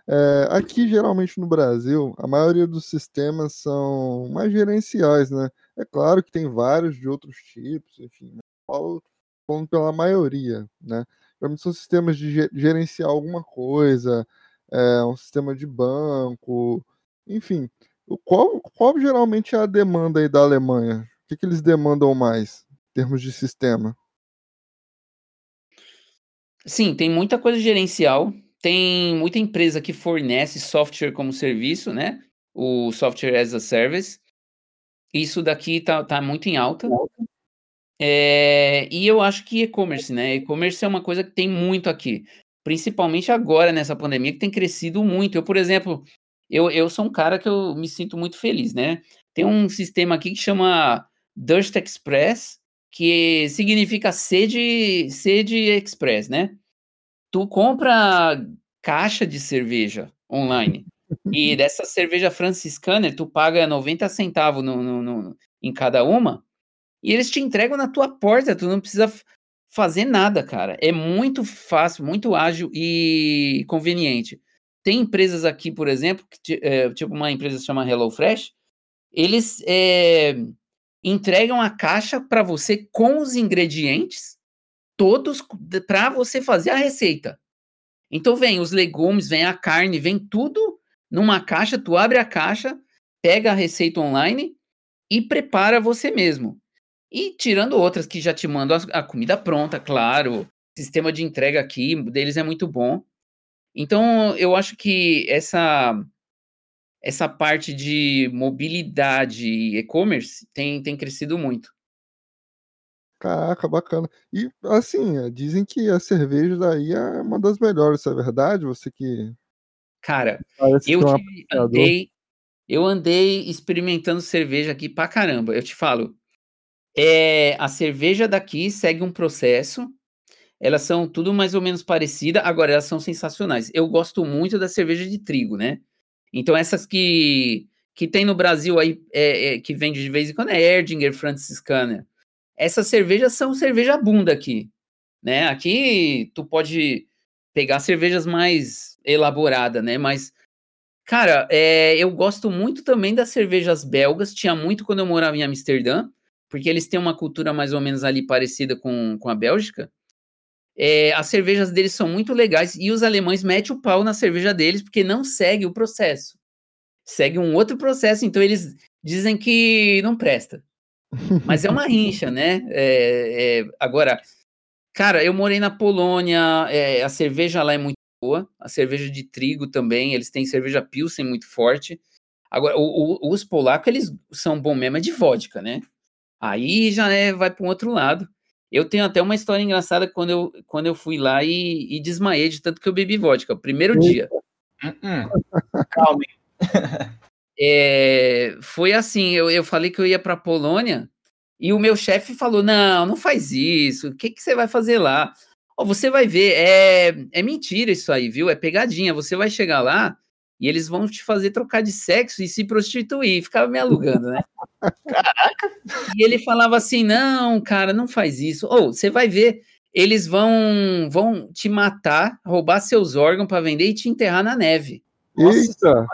É, aqui, geralmente no Brasil, a maioria dos sistemas são mais gerenciais, né? É claro que tem vários de outros tipos, enfim, falo falando pela maioria, né? Geralmente são sistemas de gerenciar alguma coisa, é, um sistema de banco, enfim. Qual, qual geralmente é a demanda aí da Alemanha? O que, que eles demandam mais em termos de sistema? Sim, tem muita coisa gerencial. Tem muita empresa que fornece software como serviço, né? O software as a service. Isso daqui tá, tá muito em alta. É, e eu acho que e-commerce, né? E-commerce é uma coisa que tem muito aqui, principalmente agora nessa pandemia que tem crescido muito. Eu, por exemplo, eu, eu sou um cara que eu me sinto muito feliz, né? Tem um sistema aqui que chama Dust Express, que significa sede, sede express, né? Tu compra caixa de cerveja online. E dessa cerveja franciscana, tu paga 90 centavos no, no, no, em cada uma. E eles te entregam na tua porta. Tu não precisa fazer nada, cara. É muito fácil, muito ágil e conveniente. Tem empresas aqui, por exemplo, que, é, tipo uma empresa que chama HelloFresh, eles é, entregam a caixa para você com os ingredientes todos para você fazer a receita. Então vem os legumes, vem a carne, vem tudo numa caixa, tu abre a caixa, pega a receita online e prepara você mesmo. E tirando outras que já te mandam a, comida pronta, claro, sistema de entrega aqui deles é muito bom. Então eu acho que essa essa parte de mobilidade e e-commerce tem, tem crescido muito. Caraca, bacana. E assim, é, dizem que a cerveja daí é uma das melhores, isso é verdade? Você que. Cara, eu é andei, eu andei experimentando cerveja aqui pra caramba. Eu te falo, é, a cerveja daqui segue um processo. Elas são tudo mais ou menos parecida, agora elas são sensacionais. Eu gosto muito da cerveja de trigo, né? Então, essas que, que tem no Brasil aí, é, é, que vende de vez em quando, é Erdinger Franciscana. Essas cervejas são cerveja bunda aqui, né? Aqui tu pode pegar cervejas mais elaboradas, né? Mas, cara, é, eu gosto muito também das cervejas belgas. Tinha muito quando eu morava em Amsterdã, porque eles têm uma cultura mais ou menos ali parecida com, com a Bélgica. É, as cervejas deles são muito legais e os alemães metem o pau na cerveja deles porque não segue o processo. Segue um outro processo, então eles dizem que não presta. Mas é uma rincha, né? É, é, agora, cara, eu morei na Polônia, é, a cerveja lá é muito boa, a cerveja de trigo também, eles têm cerveja Pilsen muito forte. Agora, o, o, os polacos, eles são bom mesmo é de vodka, né? Aí já é, vai para um outro lado. Eu tenho até uma história engraçada quando eu, quando eu fui lá e, e desmaiei de tanto que eu bebi vodka, primeiro dia. Calma. é, foi assim, eu, eu falei que eu ia para Polônia e o meu chefe falou, não, não faz isso, o que, que você vai fazer lá? Oh, você vai ver, é, é mentira isso aí, viu? É pegadinha, você vai chegar lá e eles vão te fazer trocar de sexo e se prostituir. Ficava me alugando, né? Caraca! E ele falava assim: não, cara, não faz isso. Ou oh, você vai ver, eles vão vão te matar, roubar seus órgãos para vender e te enterrar na neve. Eita!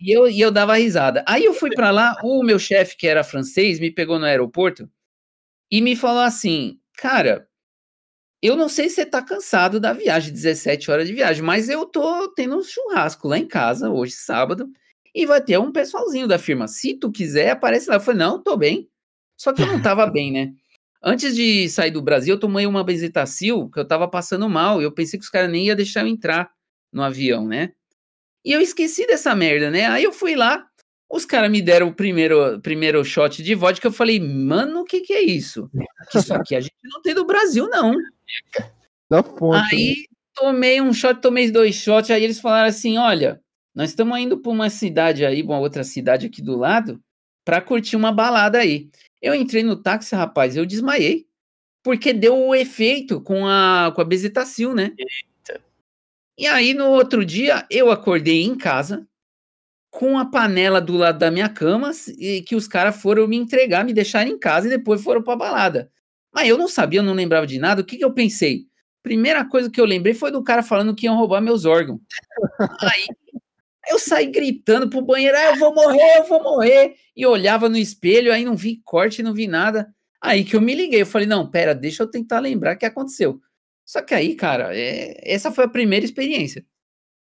E eu, e eu dava risada. Aí eu fui para lá, o meu chefe, que era francês, me pegou no aeroporto e me falou assim: cara, eu não sei se você tá cansado da viagem, 17 horas de viagem, mas eu tô tendo um churrasco lá em casa, hoje, sábado, e vai ter um pessoalzinho da firma. Se tu quiser, aparece lá. Eu falei, não, tô bem. Só que eu não tava bem, né? Antes de sair do Brasil, eu tomei uma bezetacil, que eu tava passando mal, eu pensei que os caras nem iam deixar eu entrar no avião, né? E eu esqueci dessa merda, né? Aí eu fui lá, os caras me deram o primeiro, primeiro shot de vodka, eu falei, mano, o que que é isso? Isso aqui a gente não tem do Brasil, não. Da fonte. Aí né? tomei um shot, tomei dois shots, aí eles falaram assim: olha, nós estamos indo para uma cidade aí, uma outra cidade aqui do lado, para curtir uma balada aí. Eu entrei no táxi, rapaz, eu desmaiei. Porque deu o efeito com a, com a bezetacil, né? Eita. E aí, no outro dia, eu acordei em casa, com a panela do lado da minha cama, e que os caras foram me entregar, me deixar em casa e depois foram pra balada. Mas eu não sabia, eu não lembrava de nada. O que, que eu pensei? Primeira coisa que eu lembrei foi do cara falando que iam roubar meus órgãos. Aí eu saí gritando pro banheiro: ah, eu vou morrer, eu vou morrer. E olhava no espelho, aí não vi corte, não vi nada. Aí que eu me liguei, eu falei: não, pera, deixa eu tentar lembrar o que aconteceu. Só que aí, cara, é... essa foi a primeira experiência.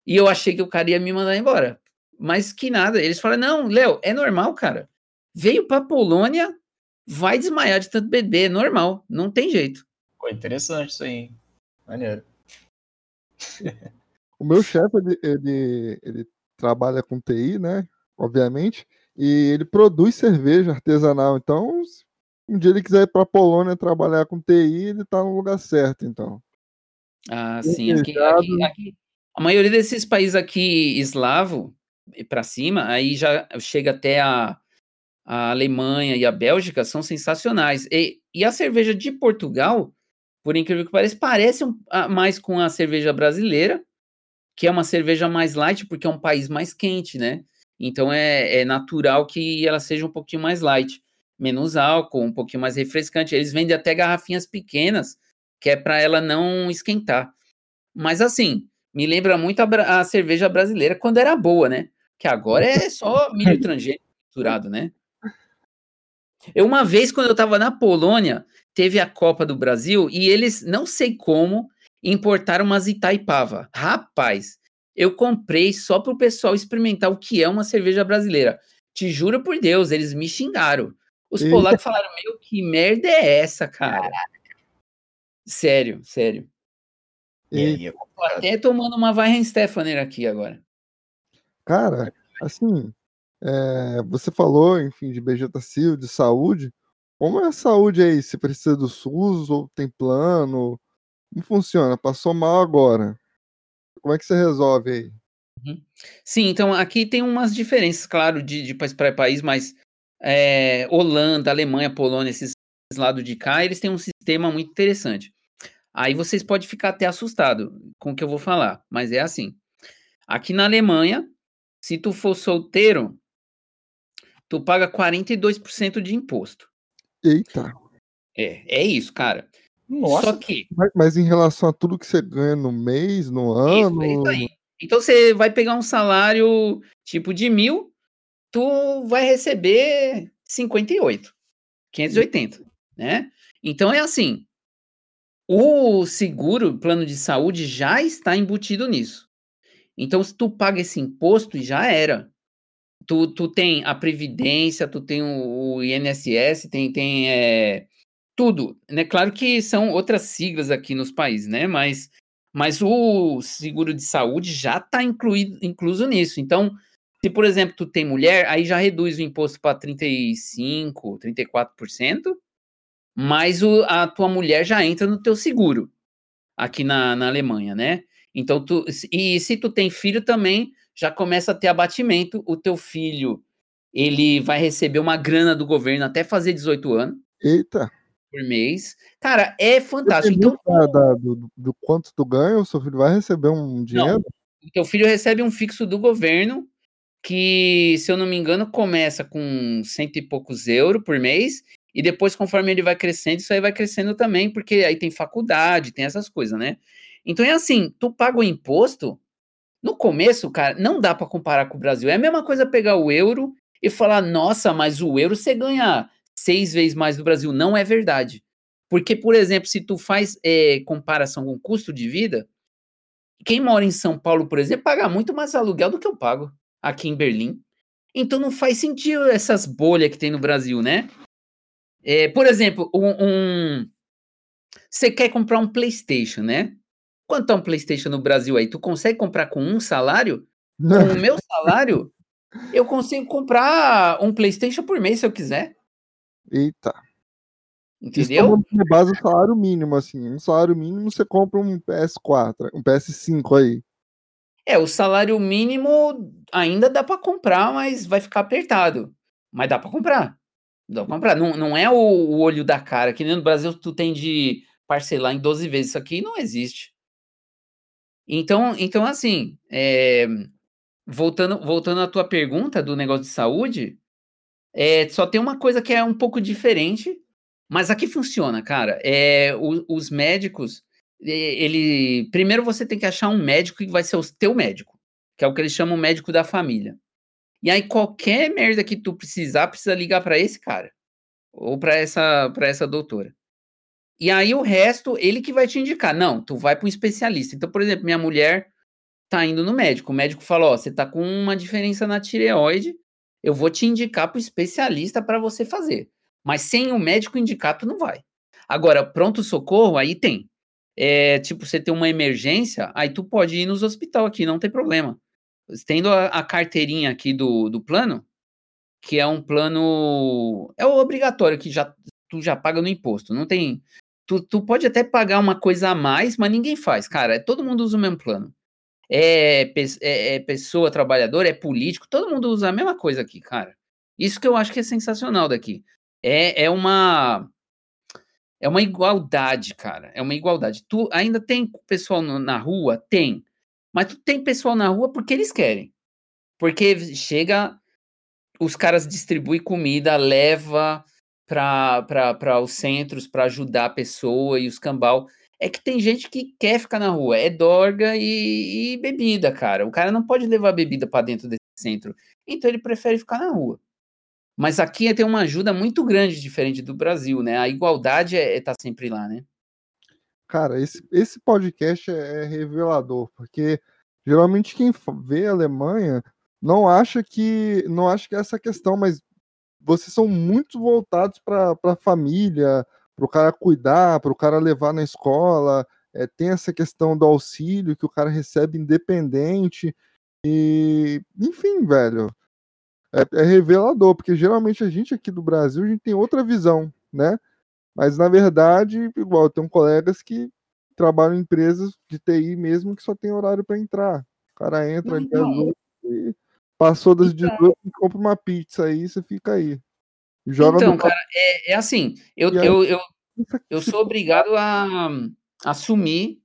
E eu achei que o cara ia me mandar embora. Mas que nada. Eles falaram: não, Léo, é normal, cara. Veio pra Polônia, vai desmaiar de tanto beber, é normal, não tem jeito. Foi interessante isso aí. Maneiro. o meu chefe, ele, ele, ele trabalha com TI, né? Obviamente, e ele produz cerveja artesanal. Então, se um dia ele quiser ir para Polônia trabalhar com TI, ele está no lugar certo, então. Ah, sim. Aqui, aqui, aqui, a maioria desses países aqui eslavo para cima, aí já chega até a a Alemanha e a Bélgica são sensacionais. E, e a cerveja de Portugal, por incrível que pareça, parece um, a, mais com a cerveja brasileira, que é uma cerveja mais light, porque é um país mais quente, né? Então é, é natural que ela seja um pouquinho mais light, menos álcool, um pouquinho mais refrescante. Eles vendem até garrafinhas pequenas, que é para ela não esquentar. Mas assim, me lembra muito a, a, cerveja brasileira quando era boa, né? Que agora é só milho transgênico misturado, né? Eu, uma vez, quando eu estava na Polônia, teve a Copa do Brasil e eles, não sei como, importaram umas Itaipava. Rapaz, eu comprei só para o pessoal experimentar o que é uma cerveja brasileira. Te juro por Deus, eles me xingaram. Os Eita. polacos falaram: Meu, que merda é essa, cara? Sério, sério. E aí, é Tô até tomando uma Weihenstephaner aqui agora. Cara, assim, é, você falou, enfim, de vegetacil, de saúde. Como é a saúde aí? Se precisa do SUS ou tem plano? Como funciona? Passou mal agora. Como é que você resolve aí? Uhum. Sim, então aqui tem umas diferenças, claro, de, de país para país, mas é, Holanda, Alemanha, Polônia, esses lados de cá, eles têm um sistema muito interessante. Aí vocês podem ficar até assustado com o que eu vou falar, mas é assim. Aqui na Alemanha, se tu for solteiro, tu paga 42% de imposto. Eita. É, é isso, cara. Nossa. Só que. Mas, mas, em relação a tudo que você ganha no mês, no ano. Isso, isso aí. Então você vai pegar um salário tipo de mil, tu vai receber 58, 580, né? Então é assim. O seguro, plano de saúde, já está embutido nisso. Então, se tu paga esse imposto, já era tu, tu tem a Previdência, tu tem o, o INSS, tem, tem é, tudo. Né? Claro que são outras siglas aqui nos países, né? Mas, mas o seguro de saúde já está incluso nisso. Então, se, por exemplo, tu tem mulher, aí já reduz o imposto para 35%, 34%, mas o, a tua mulher já entra no teu seguro aqui na, na Alemanha, né? Então, tu, e se tu tem filho também, já começa a ter abatimento. O teu filho, ele vai receber uma grana do governo até fazer 18 anos. Eita! Por mês. Cara, é fantástico. Então, da, da, do, do, quanto tu ganha, o seu filho vai receber um dinheiro? Não, o teu filho recebe um fixo do governo, que, se eu não me engano, começa com cento e poucos euros por mês, e depois, conforme ele vai crescendo, isso aí vai crescendo também, porque aí tem faculdade, tem essas coisas, né? Então é assim, tu paga o imposto, no começo, cara, não dá para comparar com o Brasil. É a mesma coisa pegar o euro e falar, nossa, mas o euro você ganha seis vezes mais do Brasil. Não é verdade. Porque, por exemplo, se tu faz é, comparação com o custo de vida, quem mora em São Paulo, por exemplo, paga muito mais aluguel do que eu pago aqui em Berlim. Então não faz sentido essas bolhas que tem no Brasil, né? É, por exemplo, um, um, você quer comprar um PlayStation, né? Quanto é um PlayStation no Brasil aí? Tu consegue comprar com um salário? Com o meu salário, eu consigo comprar um PlayStation por mês se eu quiser. Eita. Entendeu? É base do salário mínimo, assim. Um salário mínimo você compra um PS4, um PS5 aí. É, o salário mínimo ainda dá para comprar, mas vai ficar apertado. Mas dá para comprar. Dá pra comprar. Não, não é o, o olho da cara, que nem no Brasil tu tem de parcelar em 12 vezes. Isso aqui não existe. Então, então assim, é, voltando, voltando à tua pergunta do negócio de saúde, é, só tem uma coisa que é um pouco diferente, mas aqui funciona, cara. É, o, os médicos, ele primeiro você tem que achar um médico que vai ser o teu médico, que é o que eles chamam médico da família. E aí qualquer merda que tu precisar, precisa ligar para esse cara ou para essa para essa doutora. E aí o resto, ele que vai te indicar. Não, tu vai para um especialista. Então, por exemplo, minha mulher tá indo no médico. O médico falou: Ó, você tá com uma diferença na tireoide, eu vou te indicar para o especialista para você fazer. Mas sem o médico indicar, tu não vai. Agora, pronto-socorro, aí tem. É, tipo, você tem uma emergência, aí tu pode ir nos hospital aqui, não tem problema. Tendo a, a carteirinha aqui do, do plano, que é um plano. É obrigatório, que já, tu já paga no imposto. Não tem tu, tu pode até pagar uma coisa a mais, mas ninguém faz, cara. Todo mundo usa o mesmo plano. É, é, é pessoa trabalhadora, é político, todo mundo usa a mesma coisa aqui, cara. Isso que eu acho que é sensacional daqui. É, é uma é uma igualdade, cara. É uma igualdade. Tu ainda tem pessoal no, na rua? Tem. Mas tu tem pessoal na rua porque eles querem. Porque chega, os caras distribuem comida, leva para os centros para ajudar a pessoa e os cambal. É que tem gente que quer ficar na rua, é dorga e, e bebida, cara. O cara não pode levar bebida para dentro desse centro. Então ele prefere ficar na rua. Mas aqui tem uma ajuda muito grande, diferente do Brasil, né? A igualdade é, é tá sempre lá, né? Cara, esse, esse podcast é, é revelador, porque geralmente quem vê a Alemanha não acha que não acha que é essa questão, mas vocês são muito voltados para a família, para o cara cuidar, para o cara levar na escola. É, tem essa questão do auxílio que o cara recebe independente. E, enfim, velho, é, é, revelador, porque geralmente a gente aqui do Brasil, a gente tem outra visão, né? Mas na verdade, igual, tem colegas que trabalham em empresas de TI mesmo que só tem horário para entrar. O cara entra então, e passou das então, 18 e compra uma pizza aí, você fica aí. Joga então, cara, é, é assim, eu, aí, eu, eu, eu sou obrigado a, a assumir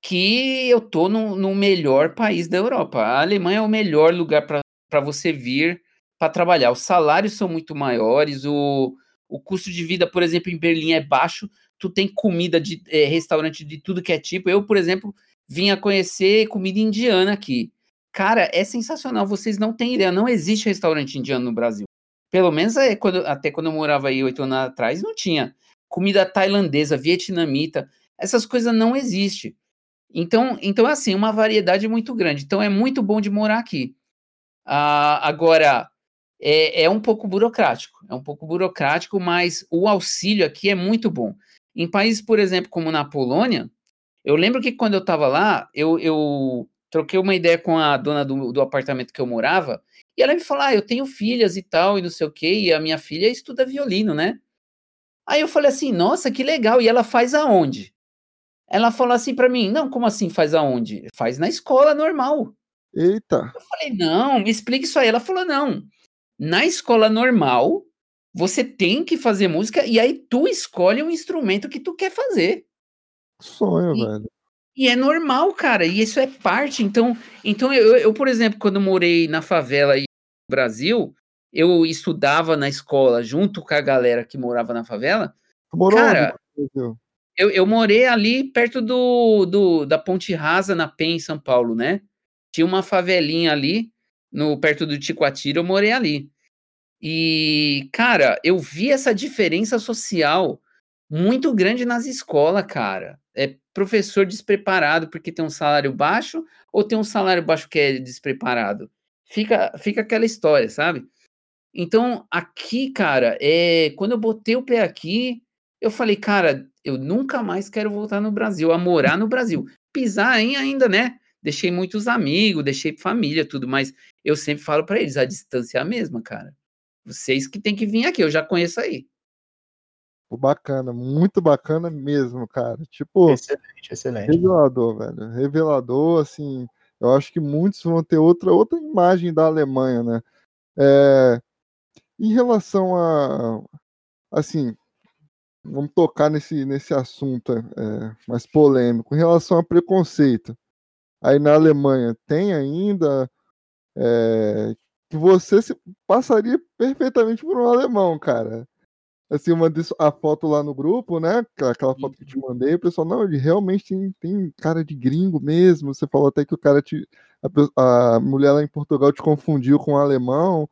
que eu tô no, no melhor país da Europa. A Alemanha é o melhor lugar para você vir para trabalhar. Os salários são muito maiores, o, o custo de vida, por exemplo, em Berlim é baixo, tu tem comida de é, restaurante de tudo que é tipo. Eu, por exemplo, vim a conhecer comida indiana aqui. Cara, é sensacional, vocês não têm ideia, não existe restaurante indiano no Brasil. Pelo menos é, quando, até quando eu morava aí oito anos atrás, não tinha. Comida tailandesa, vietnamita, essas coisas não existem. Então, então, assim, uma variedade muito grande. Então, é muito bom de morar aqui. Ah, agora, é, é um pouco burocrático, é um pouco burocrático, mas o auxílio aqui é muito bom. Em países, por exemplo, como na Polônia, eu lembro que quando eu estava lá, eu, eu, troquei uma ideia com a dona do, do, apartamento que eu morava, e ela me falou: Ah, eu tenho filhas e tal, e não sei o quê, e a minha filha estuda violino, né? Aí eu falei assim: Nossa, que legal, e ela faz aonde? Ela falou assim para mim: Não, como assim faz aonde? Faz na escola normal. Eita. Eu falei: Não, me explique isso aí. Ela falou: Não, na escola normal, você tem que fazer música e aí tu escolhe um instrumento que tu quer fazer. Sonho, e, velho. E é normal, cara, e isso é parte. Então, então eu, eu, por exemplo, quando morei na favela no Brasil, eu estudava na escola junto com a galera que morava na favela. morou cara, eu, eu morei ali perto do, do da Ponte Rasa, na Penha, em São Paulo, né? Tinha uma favelinha ali, no perto do Ticoatira, eu morei ali. E, cara, eu vi essa diferença social muito grande nas escolas, cara. É professor despreparado porque tem um salário baixo ou tem um salário baixo que é despreparado? Fica, fica aquela história, sabe? Então, aqui, cara, é, quando eu botei o pé aqui, eu falei, cara, eu nunca mais quero voltar no Brasil, a morar no Brasil. Pisar em ainda, né? Deixei muitos amigos, deixei família, tudo, mas eu sempre falo para eles, a distância é a mesma, cara. Vocês que tem que vir aqui, eu já conheço aí. Bacana, muito bacana mesmo, cara. Tipo, excelente, excelente. Revelador, velho. Revelador, assim. Eu acho que muitos vão ter outra, outra imagem da Alemanha, né? É, em relação a. Assim, vamos tocar nesse, nesse assunto é, mais polêmico. Em relação a preconceito, aí na Alemanha tem ainda. É, que você se passaria perfeitamente por um alemão, cara. Assim, eu mandei a foto lá no grupo, né? Aquela foto que eu te uhum. mandei, o pessoal, não, ele realmente tem, tem cara de gringo mesmo. Você falou até que o cara te. A, a mulher lá em Portugal te confundiu com um alemão.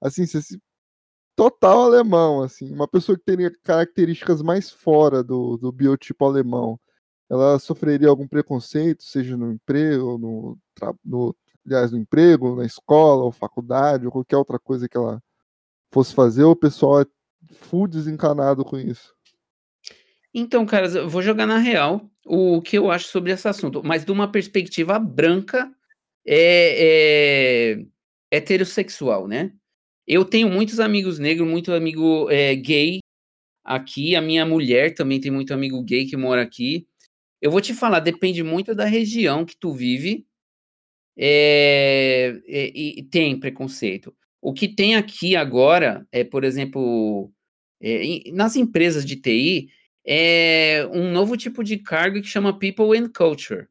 Assim, você se total alemão, assim, uma pessoa que teria características mais fora do, do biotipo alemão, ela sofreria algum preconceito, seja no emprego, no, no aliás, no emprego, na escola, ou faculdade, ou qualquer outra coisa que ela fosse fazer, o pessoal é full desencanado com isso? Então, cara, eu vou jogar na real o que eu acho sobre esse assunto, mas de uma perspectiva branca é, é heterossexual, né? Eu tenho muitos amigos negros, muito amigo é, gay aqui. A minha mulher também tem muito amigo gay que mora aqui. Eu vou te falar, depende muito da região que tu vive é, e, e, tem preconceito. O que tem aqui agora é, por exemplo, é, nas empresas de TI, é um novo tipo de cargo que chama People and Culture.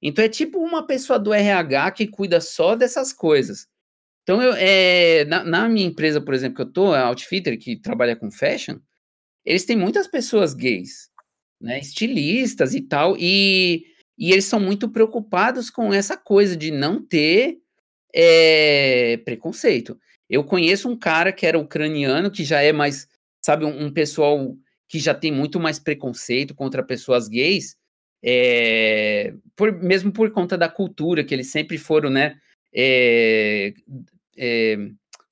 Então é tipo uma pessoa do RH que cuida só dessas coisas. Então eu, é, na, na minha empresa, por exemplo, que eu tô, a Outfitter, que trabalha com fashion, eles têm muitas pessoas gays, né, estilistas e tal, e, e eles são muito preocupados com essa coisa de não ter é, preconceito. Eu conheço um cara que era ucraniano, que já é mais, sabe, um, um pessoal que já tem muito mais preconceito contra pessoas gays, é, por, mesmo por conta da cultura, que eles sempre foram, né, é, é,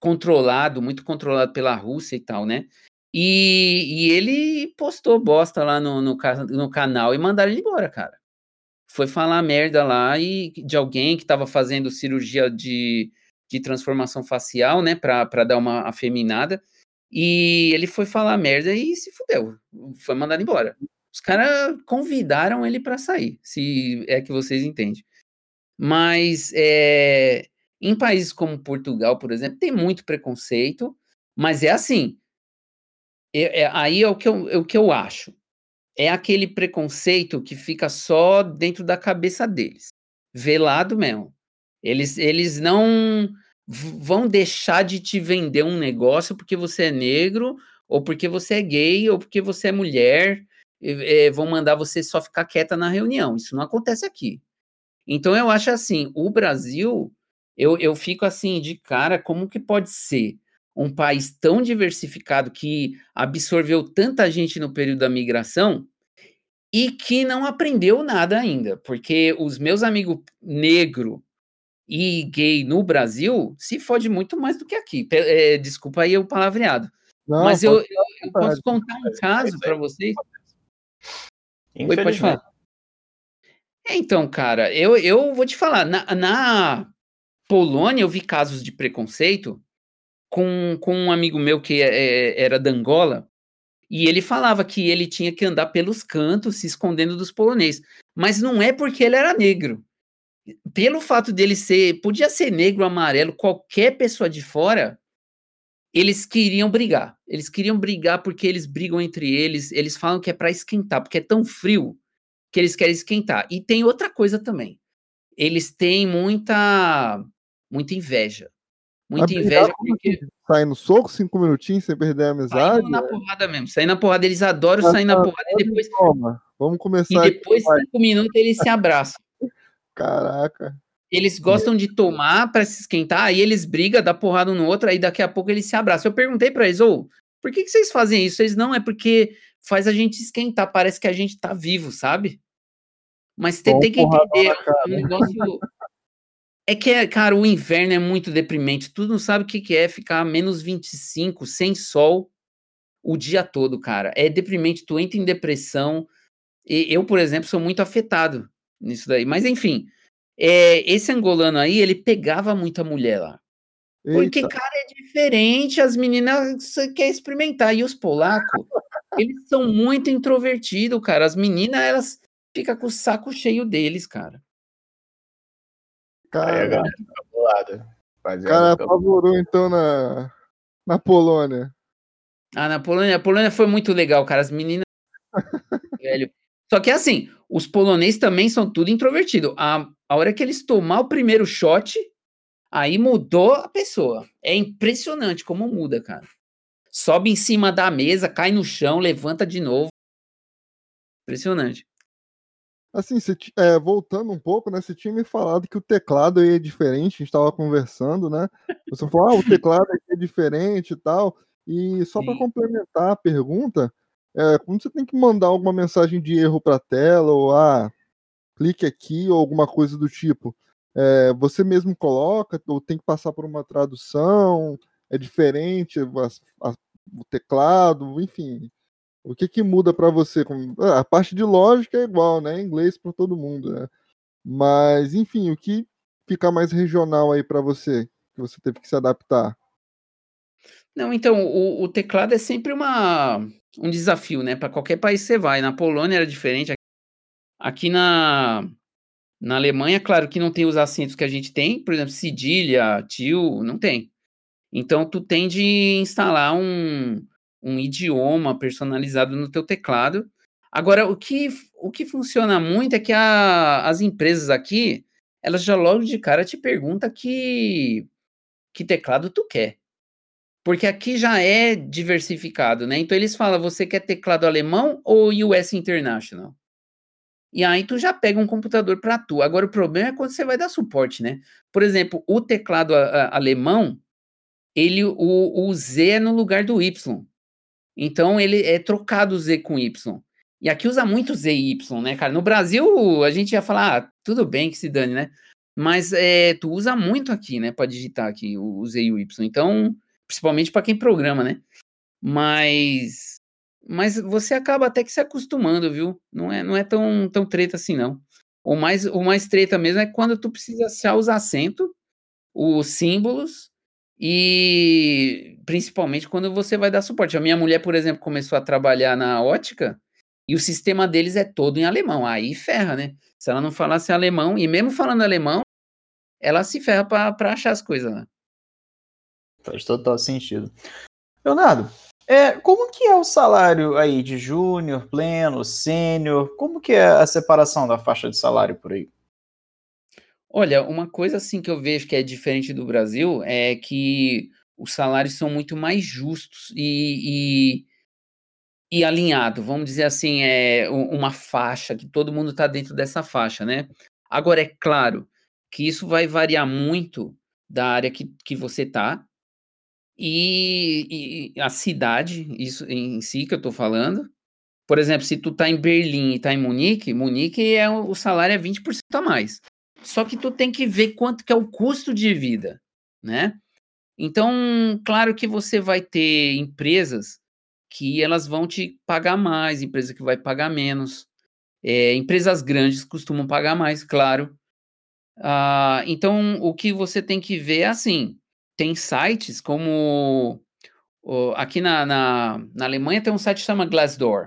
controlado, muito controlado pela Rússia e tal, né, e, e ele postou bosta lá no, no, no canal e mandaram ele embora, cara foi falar merda lá e de alguém que estava fazendo cirurgia de, de transformação facial, né, para dar uma afeminada. E ele foi falar merda e se fudeu. Foi mandado embora. Os caras convidaram ele para sair, se é que vocês entendem. Mas é, em países como Portugal, por exemplo, tem muito preconceito, mas é assim. É, é, aí é o que, eu, é o que eu acho é aquele preconceito que fica só dentro da cabeça deles. Velado mesmo. Eles, eles não vão deixar de te vender um negócio porque você é negro, ou porque você é gay, ou porque você é mulher. É, vão mandar você só ficar quieta na reunião. Isso não acontece aqui. Então eu acho assim, o Brasil, eu, eu fico assim de cara, como que pode ser um país tão diversificado que absorveu tanta gente no período da migração e que não aprendeu nada ainda, porque os meus amigos negro e gay no Brasil se fode muito mais do que aqui. É, desculpa aí o palavreado. Não, Mas eu, eu, eu, posso contar um caso para vocês. Oi, pode falar. Então, cara, eu, eu vou te falar, na, na Polônia eu vi casos de preconceito com, com um amigo meu que é, é, era da Angola, e ele falava que ele tinha que andar pelos cantos, se escondendo dos poloneses. Mas não é porque ele era negro. Pelo fato dele ser, podia ser negro, amarelo, qualquer pessoa de fora, eles queriam brigar. Eles queriam brigar porque eles brigam entre eles. Eles falam que é para esquentar, porque é tão frio que eles querem esquentar. E tem outra coisa também. Eles têm muita muita inveja. Muita inveja porque sair no soco, cinco minutinhos sem perder a amizade. Saindo na porrada mesmo. Sair na porrada, eles adoram sair na porrada e depois. Toma. Vamos começar. E depois, aqui, cinco minutos, eles se abraçam. Caraca. Eles gostam de tomar para se esquentar, aí eles brigam, dá porrada um no outro, aí daqui a pouco eles se abraçam. Eu perguntei para eles, ô, oh, por que, que vocês fazem isso? Eles não, é porque faz a gente esquentar, parece que a gente tá vivo, sabe? Mas tem, tem que entender, é um negócio é que, cara, o inverno é muito deprimente. Tu não sabe o que, que é ficar menos 25, sem sol, o dia todo, cara. É deprimente, tu entra em depressão. E eu, por exemplo, sou muito afetado nisso daí. Mas, enfim, é, esse angolano aí, ele pegava muita mulher lá. Eita. Porque, cara, é diferente, as meninas querem experimentar. E os polacos, eles são muito introvertidos, cara. As meninas, elas ficam com o saco cheio deles, cara. Cara, Aí a galera fica bolada. O cara apavorou então na, na Polônia. Ah, na Polônia, a Polônia foi muito legal, cara. As meninas. velho. Só que assim, os poloneses também são tudo introvertido. A, a hora que eles tomar o primeiro shot, aí mudou a pessoa. É impressionante como muda, cara. Sobe em cima da mesa, cai no chão, levanta de novo. Impressionante. Assim, você, é, voltando um pouco, né? Você tinha me falado que o teclado aí é diferente, a gente estava conversando, né? Você falou, ah, o teclado aqui é diferente e tal. E só para complementar a pergunta, é, quando você tem que mandar alguma mensagem de erro para a tela, ou ah, clique aqui, ou alguma coisa do tipo, é, você mesmo coloca, ou tem que passar por uma tradução, é diferente a, a, o teclado, enfim. O que que muda para você? Ah, a parte de lógica é igual, né? Inglês para todo mundo, né? Mas, enfim, o que fica mais regional aí para você, que você teve que se adaptar? Não, então, o, o teclado é sempre uma, um desafio, né? Para qualquer país você vai. Na Polônia era diferente. Aqui na, na Alemanha, claro que não tem os acentos que a gente tem, por exemplo, cedilha, tio, não tem. Então, tu tem de instalar um, um idioma personalizado no teu teclado. Agora, o que, o que funciona muito é que a, as empresas aqui, elas já logo de cara te perguntam que, que teclado tu quer. Porque aqui já é diversificado, né? Então eles falam, você quer teclado alemão ou US International? E aí tu já pega um computador para tu. Agora o problema é quando você vai dar suporte, né? Por exemplo, o teclado a, a, alemão, ele o, o Z é no lugar do Y. Então ele é trocado Z com Y. E aqui usa muito Z e Y, né, cara? No Brasil a gente ia falar, ah, tudo bem que se dane, né? Mas é, tu usa muito aqui, né, para digitar aqui o, o Z e o Y. Então, principalmente para quem programa, né? Mas mas você acaba até que se acostumando, viu? Não é, não é tão, tão treta assim, não. O mais, o mais treta mesmo é quando tu precisa achar os acentos, os símbolos e principalmente quando você vai dar suporte. A minha mulher, por exemplo, começou a trabalhar na ótica e o sistema deles é todo em alemão. Aí ferra, né? Se ela não falasse alemão, e mesmo falando alemão, ela se ferra para achar as coisas lá. Faz total sentido. Leonardo, é, como que é o salário aí de júnior, pleno, sênior? Como que é a separação da faixa de salário por aí? Olha, uma coisa assim que eu vejo que é diferente do Brasil é que os salários são muito mais justos e, e, e alinhado, vamos dizer assim, é uma faixa, que todo mundo está dentro dessa faixa, né? Agora, é claro que isso vai variar muito da área que, que você está, e, e, a cidade, isso em si que eu estou falando. Por exemplo, se tu tá em Berlim e tá em Munique, Munique é o salário é 20% a mais. Só que tu tem que ver quanto que é o custo de vida, né? Então, claro que você vai ter empresas que elas vão te pagar mais, empresa que vai pagar menos. É, empresas grandes costumam pagar mais, claro. Ah, então, o que você tem que ver é assim: tem sites como. aqui na, na, na Alemanha tem um site que chama Glassdoor,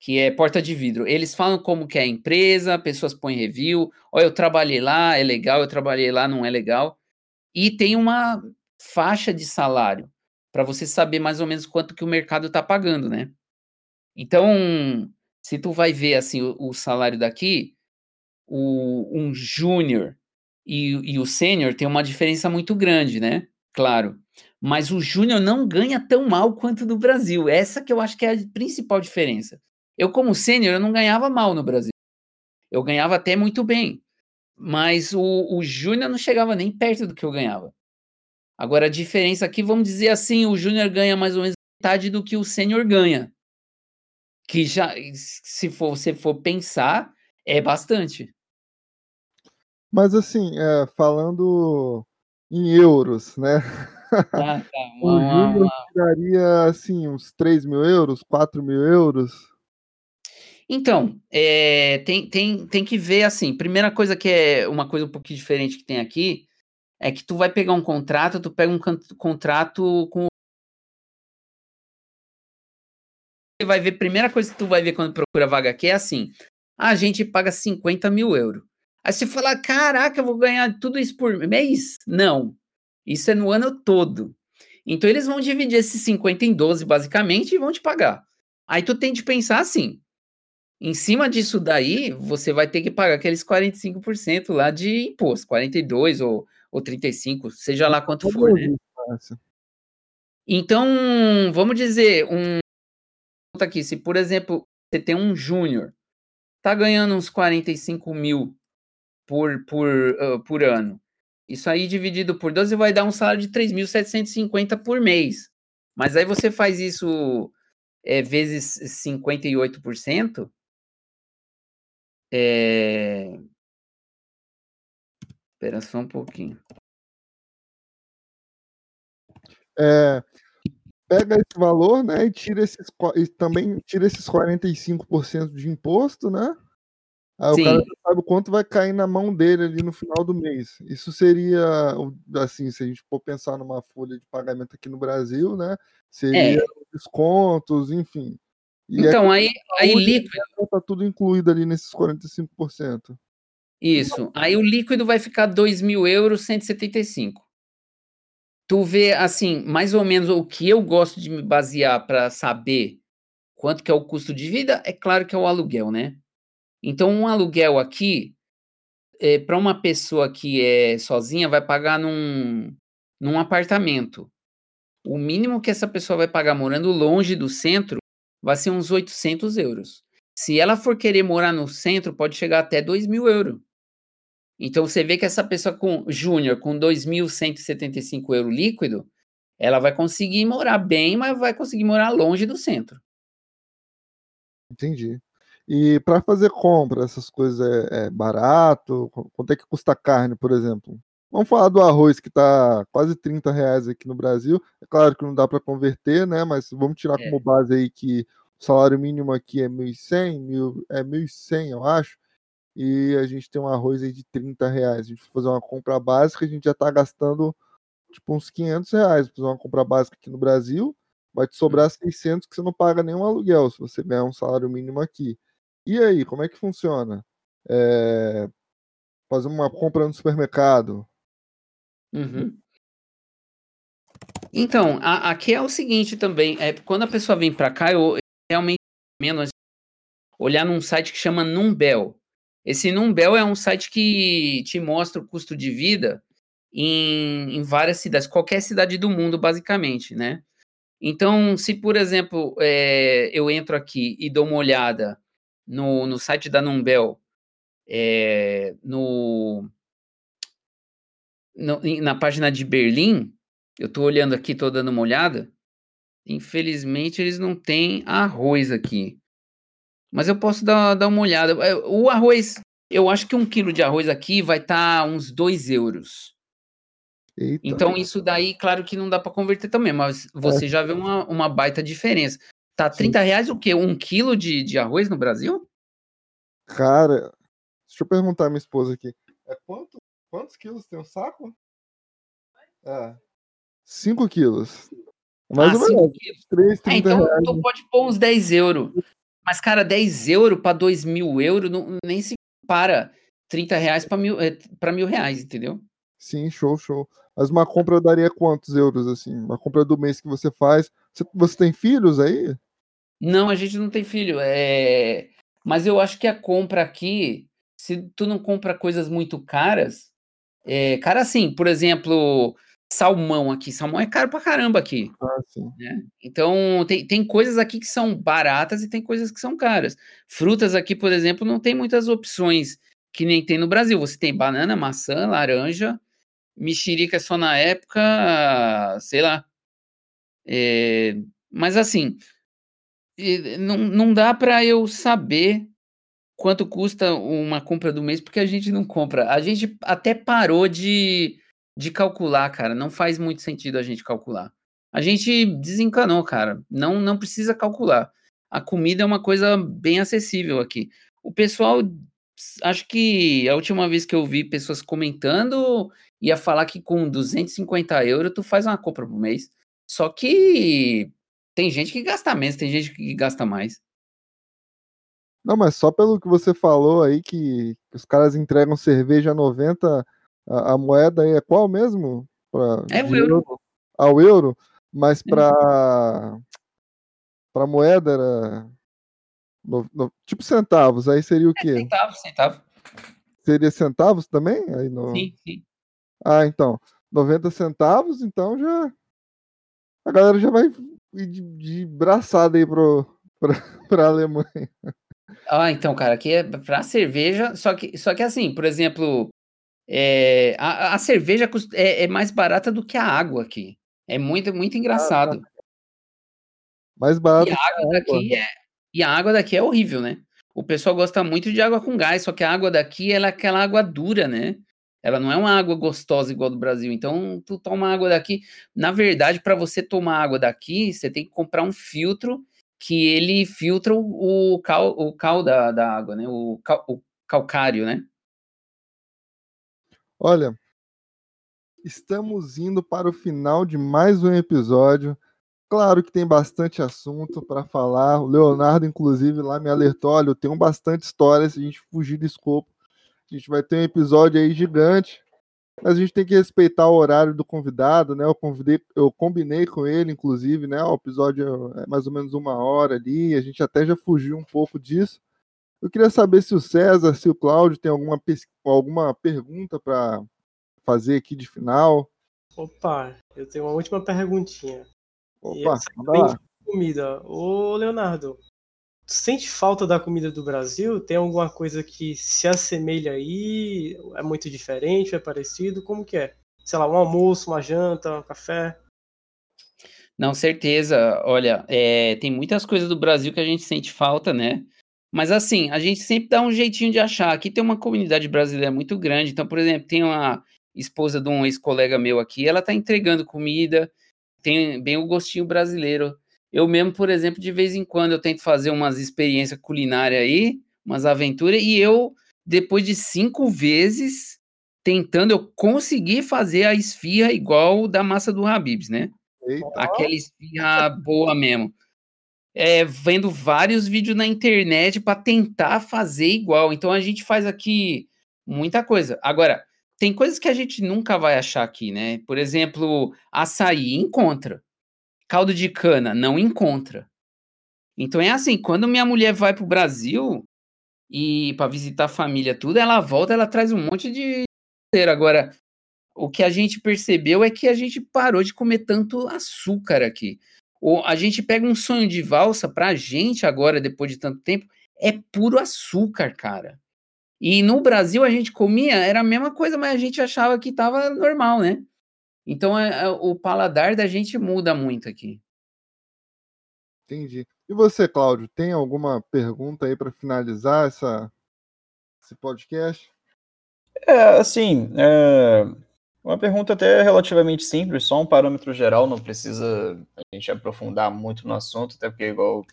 que é porta de vidro. Eles falam como que é a empresa, pessoas põem review. Olha, eu trabalhei lá, é legal, eu trabalhei lá, não é legal. E tem uma faixa de salário para você saber mais ou menos quanto que o mercado está pagando, né? Então, se tu vai ver assim o, o salário daqui, o, um júnior e, e o sênior tem uma diferença muito grande, né? claro. Mas o Júnior não ganha tão mal quanto no Brasil. Essa que eu acho que é a principal diferença. Eu, como sênior, eu não ganhava mal no Brasil. Eu ganhava até muito bem. Mas o, o Júnior não chegava nem perto do que eu ganhava. Agora, a diferença aqui, vamos dizer assim, o Júnior ganha mais ou menos metade do que o sênior ganha. Que já, se for, você for pensar, é bastante. Mas assim, é, falando em euros, né? Ah, tá. o Júnior daria assim uns 3 mil euros, 4 mil euros. Então, é, tem, tem, tem que ver assim. Primeira coisa que é uma coisa um pouquinho diferente que tem aqui é que tu vai pegar um contrato, tu pega um contrato com. Você vai ver, primeira coisa que tu vai ver quando procura vaga aqui é assim: a gente paga 50 mil euros. Aí você fala, caraca, eu vou ganhar tudo isso por mês? Não. Isso é no ano todo. Então eles vão dividir esses 50 em 12, basicamente, e vão te pagar. Aí tu tem de pensar assim. Em cima disso daí, você vai ter que pagar aqueles 45% lá de imposto, 42 ou, ou 35, seja lá quanto for, né? Então, vamos dizer, um aqui, se por exemplo, você tem um júnior, tá ganhando uns 45 mil por, por, uh, por ano. Isso aí dividido por 12 vai dar um salário de 3.750 por mês. Mas aí você faz isso é, vezes 58%. É... Espera só um pouquinho. É, pega esse valor, né, e tira esses e também tira esses 45% de imposto, né? Aí Sim. o cara sabe o quanto vai cair na mão dele ali no final do mês. Isso seria, assim, se a gente for pensar numa folha de pagamento aqui no Brasil, né? Seria é. descontos, enfim. E é então, aí, aí líquido. Tá tudo incluído ali nesses 45%. Isso. Aí o líquido vai ficar 2 mil euros 175. tu vê assim, mais ou menos o que eu gosto de me basear para saber quanto que é o custo de vida, é claro que é o aluguel, né? Então, um aluguel aqui, é, para uma pessoa que é sozinha, vai pagar num, num apartamento. O mínimo que essa pessoa vai pagar morando longe do centro vai ser uns 800 euros. Se ela for querer morar no centro, pode chegar até 2 mil euros. Então você vê que essa pessoa com júnior com 2.175 euros líquido, ela vai conseguir morar bem, mas vai conseguir morar longe do centro. Entendi. E para fazer compra, essas coisas é, é, barato? Quanto é que custa carne, por exemplo? Vamos falar do arroz que está quase 30 reais aqui no Brasil. É claro que não dá para converter, né? Mas vamos tirar é. como base aí que o salário mínimo aqui é 1.100, é 1.100, eu acho e a gente tem um arroz aí de 30 reais. A gente for fazer uma compra básica, a gente já está gastando tipo uns 500 reais. Fazer uma compra básica aqui no Brasil, vai te sobrar 600 hum. que você não paga nenhum aluguel se você ganhar um salário mínimo aqui. E aí, como é que funciona? É... Fazer uma compra no supermercado. Uhum. Então, a, aqui é o seguinte também, é quando a pessoa vem para cá, eu realmente menos olhar num site que chama Numbel. Esse Numbel é um site que te mostra o custo de vida em, em várias cidades, qualquer cidade do mundo, basicamente, né? Então, se, por exemplo, é, eu entro aqui e dou uma olhada no, no site da Numbel, é, no, no, na página de Berlim, eu estou olhando aqui, estou dando uma olhada, infelizmente eles não têm arroz aqui. Mas eu posso dar, dar uma olhada. É, o arroz, eu acho que um quilo de arroz aqui vai estar tá uns 2 euros. Eita. Então, isso daí, claro que não dá para converter também, mas você é. já vê uma, uma baita diferença. Tá 30 Sim. reais o quê? Um quilo de, de arroz no Brasil? Cara, deixa eu perguntar à minha esposa aqui. É quanto, quantos quilos tem um saco? É. 5 quilos. Mais ah, ou menos. 3, 30 é, então reais. tu pode pôr uns 10 euros. Mas, cara, 10 euros para 2 mil euros não, nem se compara 30 reais para mil, é, mil reais, entendeu? Sim, show, show. Mas uma compra daria quantos euros, assim? Uma compra do mês que você faz. Você, você tem filhos aí? Não, a gente não tem filho. É... Mas eu acho que a compra aqui, se tu não compra coisas muito caras, é... cara, assim, por exemplo, salmão aqui. Salmão é caro pra caramba aqui. Ah, né? Então, tem, tem coisas aqui que são baratas e tem coisas que são caras. Frutas aqui, por exemplo, não tem muitas opções que nem tem no Brasil. Você tem banana, maçã, laranja, mexerica só na época, sei lá. É, mas assim, não, não dá para eu saber quanto custa uma compra do mês, porque a gente não compra. A gente até parou de de calcular, cara. Não faz muito sentido a gente calcular. A gente desencanou, cara. Não, não precisa calcular. A comida é uma coisa bem acessível aqui. O pessoal, acho que a última vez que eu vi pessoas comentando, ia falar que com 250 euros tu faz uma compra por mês. Só que tem gente que gasta menos, tem gente que gasta mais. Não, mas só pelo que você falou aí, que, os caras entregam cerveja a 90 a, a moeda aí é qual mesmo? Pra, é o euro. euro. Ao euro, mas para para moeda era no, no, tipo centavos, aí seria o é, quê? É, centavos, centavos. Seria centavos também? Aí no... Sim, sim. Ah, então, 90 centavos, então já a galera já vai ir de, de braçada aí pro, pra, pra Alemanha. Ah, então, cara, aqui é pra cerveja, só que, só que assim, por exemplo, é, a, a, cerveja é, é, mais barata do que a água aqui. É muito, muito engraçado. Mais barato. E a água daqui é, e a água daqui é horrível, né? O pessoal gosta muito de água com gás, só que a água daqui ela é aquela água dura, né? Ela não é uma água gostosa igual do Brasil. Então, tu toma água daqui. Na verdade, para você tomar água daqui, você tem que comprar um filtro que ele filtra o, o cal, o cal da, da água, né? O, cal, o calcário, né? Olha, estamos indo para o final de mais um episódio. Claro que tem bastante assunto para falar. O Leonardo, inclusive, lá me alertou: olha, eu tenho bastante história. Se a gente fugir do escopo, a gente vai ter um episódio aí gigante. Mas a gente tem que respeitar o horário do convidado, né? Eu, convidei, eu combinei com ele, inclusive, né? O episódio é mais ou menos uma hora ali, a gente até já fugiu um pouco disso. Eu queria saber se o César, se o Cláudio tem alguma, alguma pergunta para fazer aqui de final. Opa, eu tenho uma última perguntinha. Opa, manda lá. Comida. Ô, Leonardo, sente falta da comida do Brasil? Tem alguma coisa que se assemelha aí? É muito diferente? É parecido? Como que é? Sei lá, um almoço, uma janta, um café? Não, certeza. Olha, é, tem muitas coisas do Brasil que a gente sente falta, né? Mas assim, a gente sempre dá um jeitinho de achar. Aqui tem uma comunidade brasileira muito grande. Então, por exemplo, tem uma esposa de um ex-colega meu aqui, ela tá entregando comida, tem bem o gostinho brasileiro. Eu mesmo, por exemplo, de vez em quando eu tento fazer umas experiências culinárias aí, umas aventuras, e eu, depois de cinco vezes tentando, eu consegui fazer a esfirra igual da massa do Habibs, né? Eita. Aquela esfirra boa mesmo é, vendo vários vídeos na internet para tentar fazer igual. Então a gente faz aqui muita coisa. Agora, tem coisas que a gente nunca vai achar aqui, né? Por exemplo, açaí encontra. Caldo de cana não encontra. Então é assim, quando minha mulher vai pro Brasil e para visitar a família tudo, ela volta, ela traz um monte de agora o que a gente percebeu é que a gente parou de comer tanto açúcar aqui. Ou a gente pega um sonho de valsa pra gente agora, depois de tanto tempo, é puro açúcar, cara. E no Brasil a gente comia, era a mesma coisa, mas a gente achava que tava normal, né? Então é, é, o paladar da gente muda muito aqui. Entendi. E você, Cláudio, tem alguma pergunta aí para finalizar essa, esse podcast? É, assim, é, uma pergunta até relativamente simples, só um parâmetro geral, não precisa a gente aprofundar muito no assunto, até porque, igual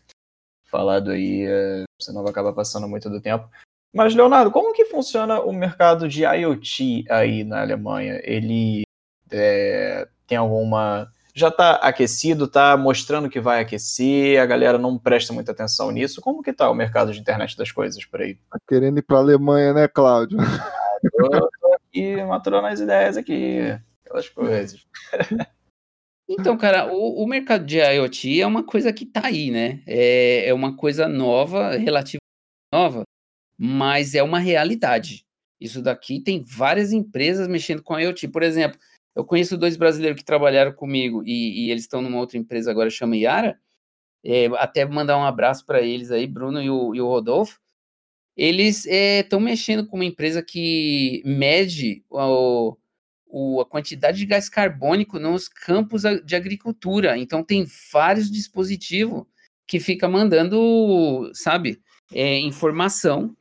falado aí, é, você não vai acabar passando muito do tempo. Mas, Leonardo, como que funciona o mercado de IoT aí na Alemanha? Ele é, tem alguma. Já está aquecido, está mostrando que vai aquecer, a galera não presta muita atenção nisso. Como que está o mercado de internet das coisas por aí? Tá querendo ir para a Alemanha, né, Cláudio? Eu aqui maturando as ideias aqui, aquelas coisas. Então, cara, o, o, mercado de IoT é uma coisa que tá aí, né? É, é uma coisa nova, relativamente nova, mas é uma realidade. Isso daqui tem várias empresas mexendo com IoT. Por exemplo, eu conheço dois brasileiros que trabalharam comigo e, e eles estão numa outra empresa agora, chama Yara. É, até mandar um abraço para eles aí, Bruno e o, e o Rodolfo eles estão eh, é, mexendo com uma empresa que mede o, o, a quantidade de gás carbônico nos campos de agricultura. Então tem vários dispositivos que fica mandando, sabe, é, informação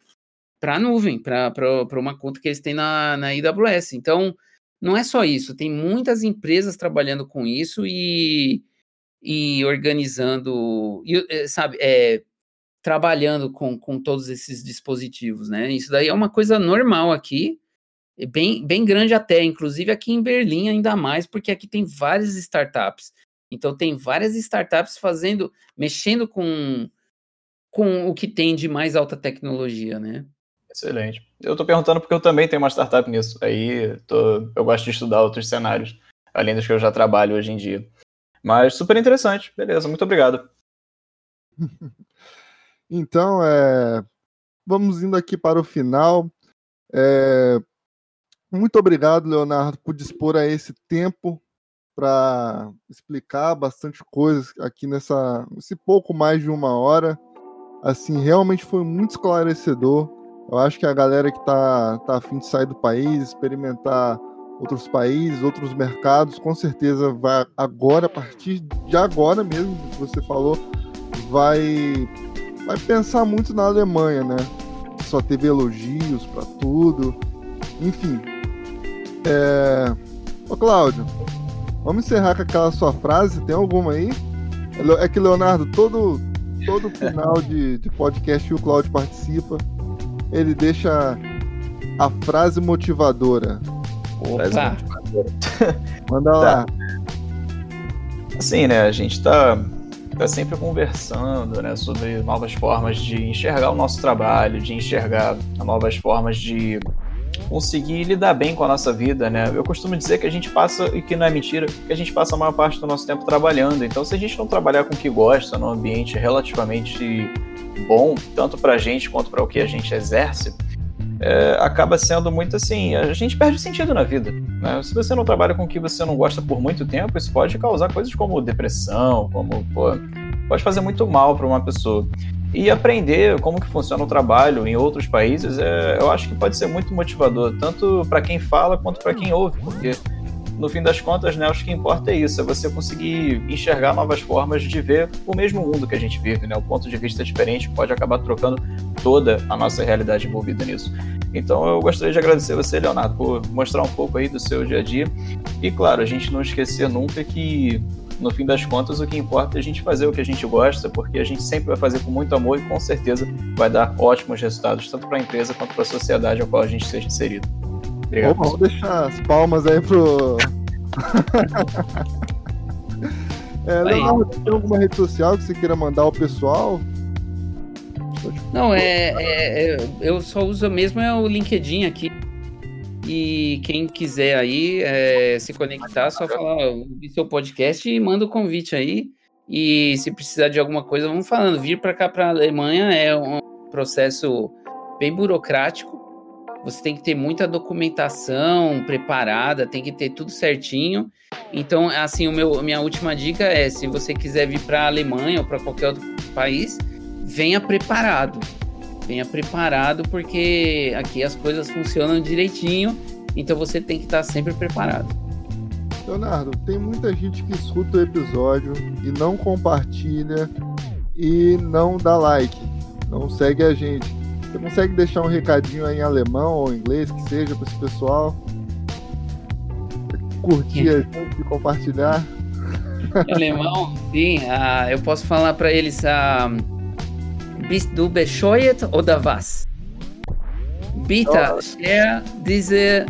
para a nuvem, para uma conta que eles têm na, na AWS. Então, não é só isso, tem muitas empresas trabalhando com isso e, e organizando, e, eh, sabe, é, trabalhando com, com todos esses dispositivos, né? Isso daí é uma coisa normal aqui, bem, bem grande até, inclusive aqui em Berlim ainda mais, porque aqui tem várias startups. Então tem várias startups fazendo, mexendo com, com o que tem de mais alta tecnologia, né? Excelente. Eu estou perguntando porque eu também tenho uma startup nisso. Aí tô, eu gosto de estudar outros cenários, além dos que eu já trabalho hoje em dia. Mas super interessante. Beleza, muito obrigado. Então, é, vamos indo aqui para o final. É, muito obrigado, Leonardo, por dispor a esse tempo para explicar bastante coisas aqui nessa esse pouco mais de uma hora. Assim, realmente foi muito esclarecedor. Eu acho que a galera que está tá afim de sair do país, experimentar outros países, outros mercados, com certeza vai agora, a partir de agora mesmo, que você falou, vai vai pensar muito na Alemanha, né? Só teve elogios para tudo. Enfim. É... Ô, Cláudio, vamos encerrar com aquela sua frase. Tem alguma aí? É que, Leonardo, todo, todo final de, de podcast o Cláudio participa, ele deixa a frase motivadora. Opa. Manda lá. Tá. Assim, né? A gente tá está sempre conversando né, sobre novas formas de enxergar o nosso trabalho, de enxergar novas formas de conseguir lidar bem com a nossa vida, né? Eu costumo dizer que a gente passa, e que não é mentira, que a gente passa a maior parte do nosso tempo trabalhando. Então, se a gente não trabalhar com o que gosta, num ambiente relativamente bom, tanto para a gente quanto para o que a gente exerce, é, acaba sendo muito assim, a gente perde sentido na vida. Né? Se você não trabalha com o que você não gosta por muito tempo, isso pode causar coisas como depressão, como pô, pode fazer muito mal para uma pessoa. E aprender como que funciona o trabalho em outros países, é, eu acho que pode ser muito motivador, tanto para quem fala quanto para quem ouve, porque no fim das contas, né, acho que importa é isso, é você conseguir enxergar novas formas de ver o mesmo mundo que a gente vive, né? O ponto de vista diferente pode acabar trocando toda a nossa realidade envolvida nisso. Então eu gostaria de agradecer você, Leonardo, por mostrar um pouco aí do seu dia a dia. E claro, a gente não esquecer nunca que no fim das contas, o que importa é a gente fazer o que a gente gosta, porque a gente sempre vai fazer com muito amor e com certeza vai dar ótimos resultados, tanto para a empresa quanto para a sociedade ao qual a gente seja inserido. Obrigado. Vamos deixar as palmas aí pro. é, Leonardo, tem alguma rede social que você queira mandar ao pessoal? Não, é, é, é, eu só uso mesmo é o LinkedIn aqui. E quem quiser aí é, se conectar, só falar, ouvir seu podcast e manda o convite aí. E se precisar de alguma coisa, vamos falando. Vir para cá, para a Alemanha, é um processo bem burocrático. Você tem que ter muita documentação preparada, tem que ter tudo certinho. Então, assim, o meu, minha última dica é: se você quiser vir para a Alemanha ou para qualquer outro país, venha preparado. Venha preparado, porque aqui as coisas funcionam direitinho, então você tem que estar sempre preparado. Leonardo, tem muita gente que escuta o episódio e não compartilha e não dá like, não segue a gente. Você consegue deixar um recadinho aí em alemão ou inglês, que seja, para esse pessoal? Curtir a gente e compartilhar? Em alemão, sim. Uh, eu posso falar para eles. Uh, Bist du bescheuert oder was? Bitte oh. share diese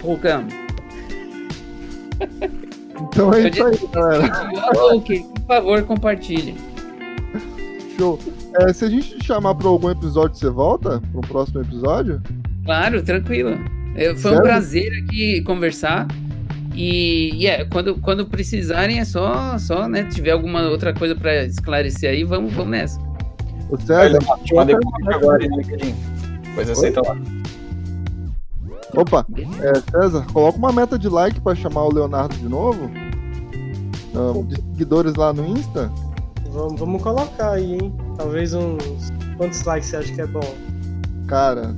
Programm. Então é isso aí, galera. Ok, por favor, compartilhe. Show. É, se a gente te chamar para algum episódio, você volta para um próximo episódio? Claro, tranquilo. É, foi Sério? um prazer aqui conversar. E yeah, quando, quando precisarem, é só, só né, tiver alguma outra coisa para esclarecer aí, vamos, vamos nessa. O César. Te mandei agora no LinkedIn. Depois aceita lá. Opa, é, César, coloca uma meta de like para chamar o Leonardo de novo. Um, de seguidores lá no Insta. Vamos, vamos colocar aí, hein? Talvez uns. Quantos likes você acha que é bom? Cara,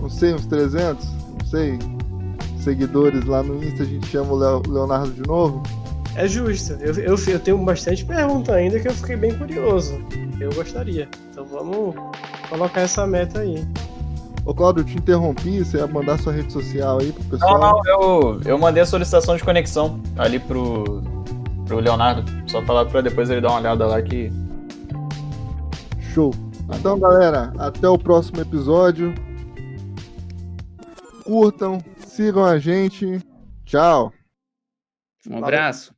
não sei, uns 300? Não sei. Seguidores lá no Insta, a gente chama o Leonardo de novo. É justo. Eu, eu, eu tenho bastante pergunta ainda que eu fiquei bem curioso. Eu gostaria. Então vamos colocar essa meta aí. Ô Claudio, eu te interrompi, você ia mandar sua rede social aí pro pessoal? Não, não, eu, eu mandei a solicitação de conexão ali pro, pro Leonardo. Só falar pra depois ele dar uma olhada lá que. Show. Então, galera, até o próximo episódio. Curtam, sigam a gente. Tchau. Um abraço.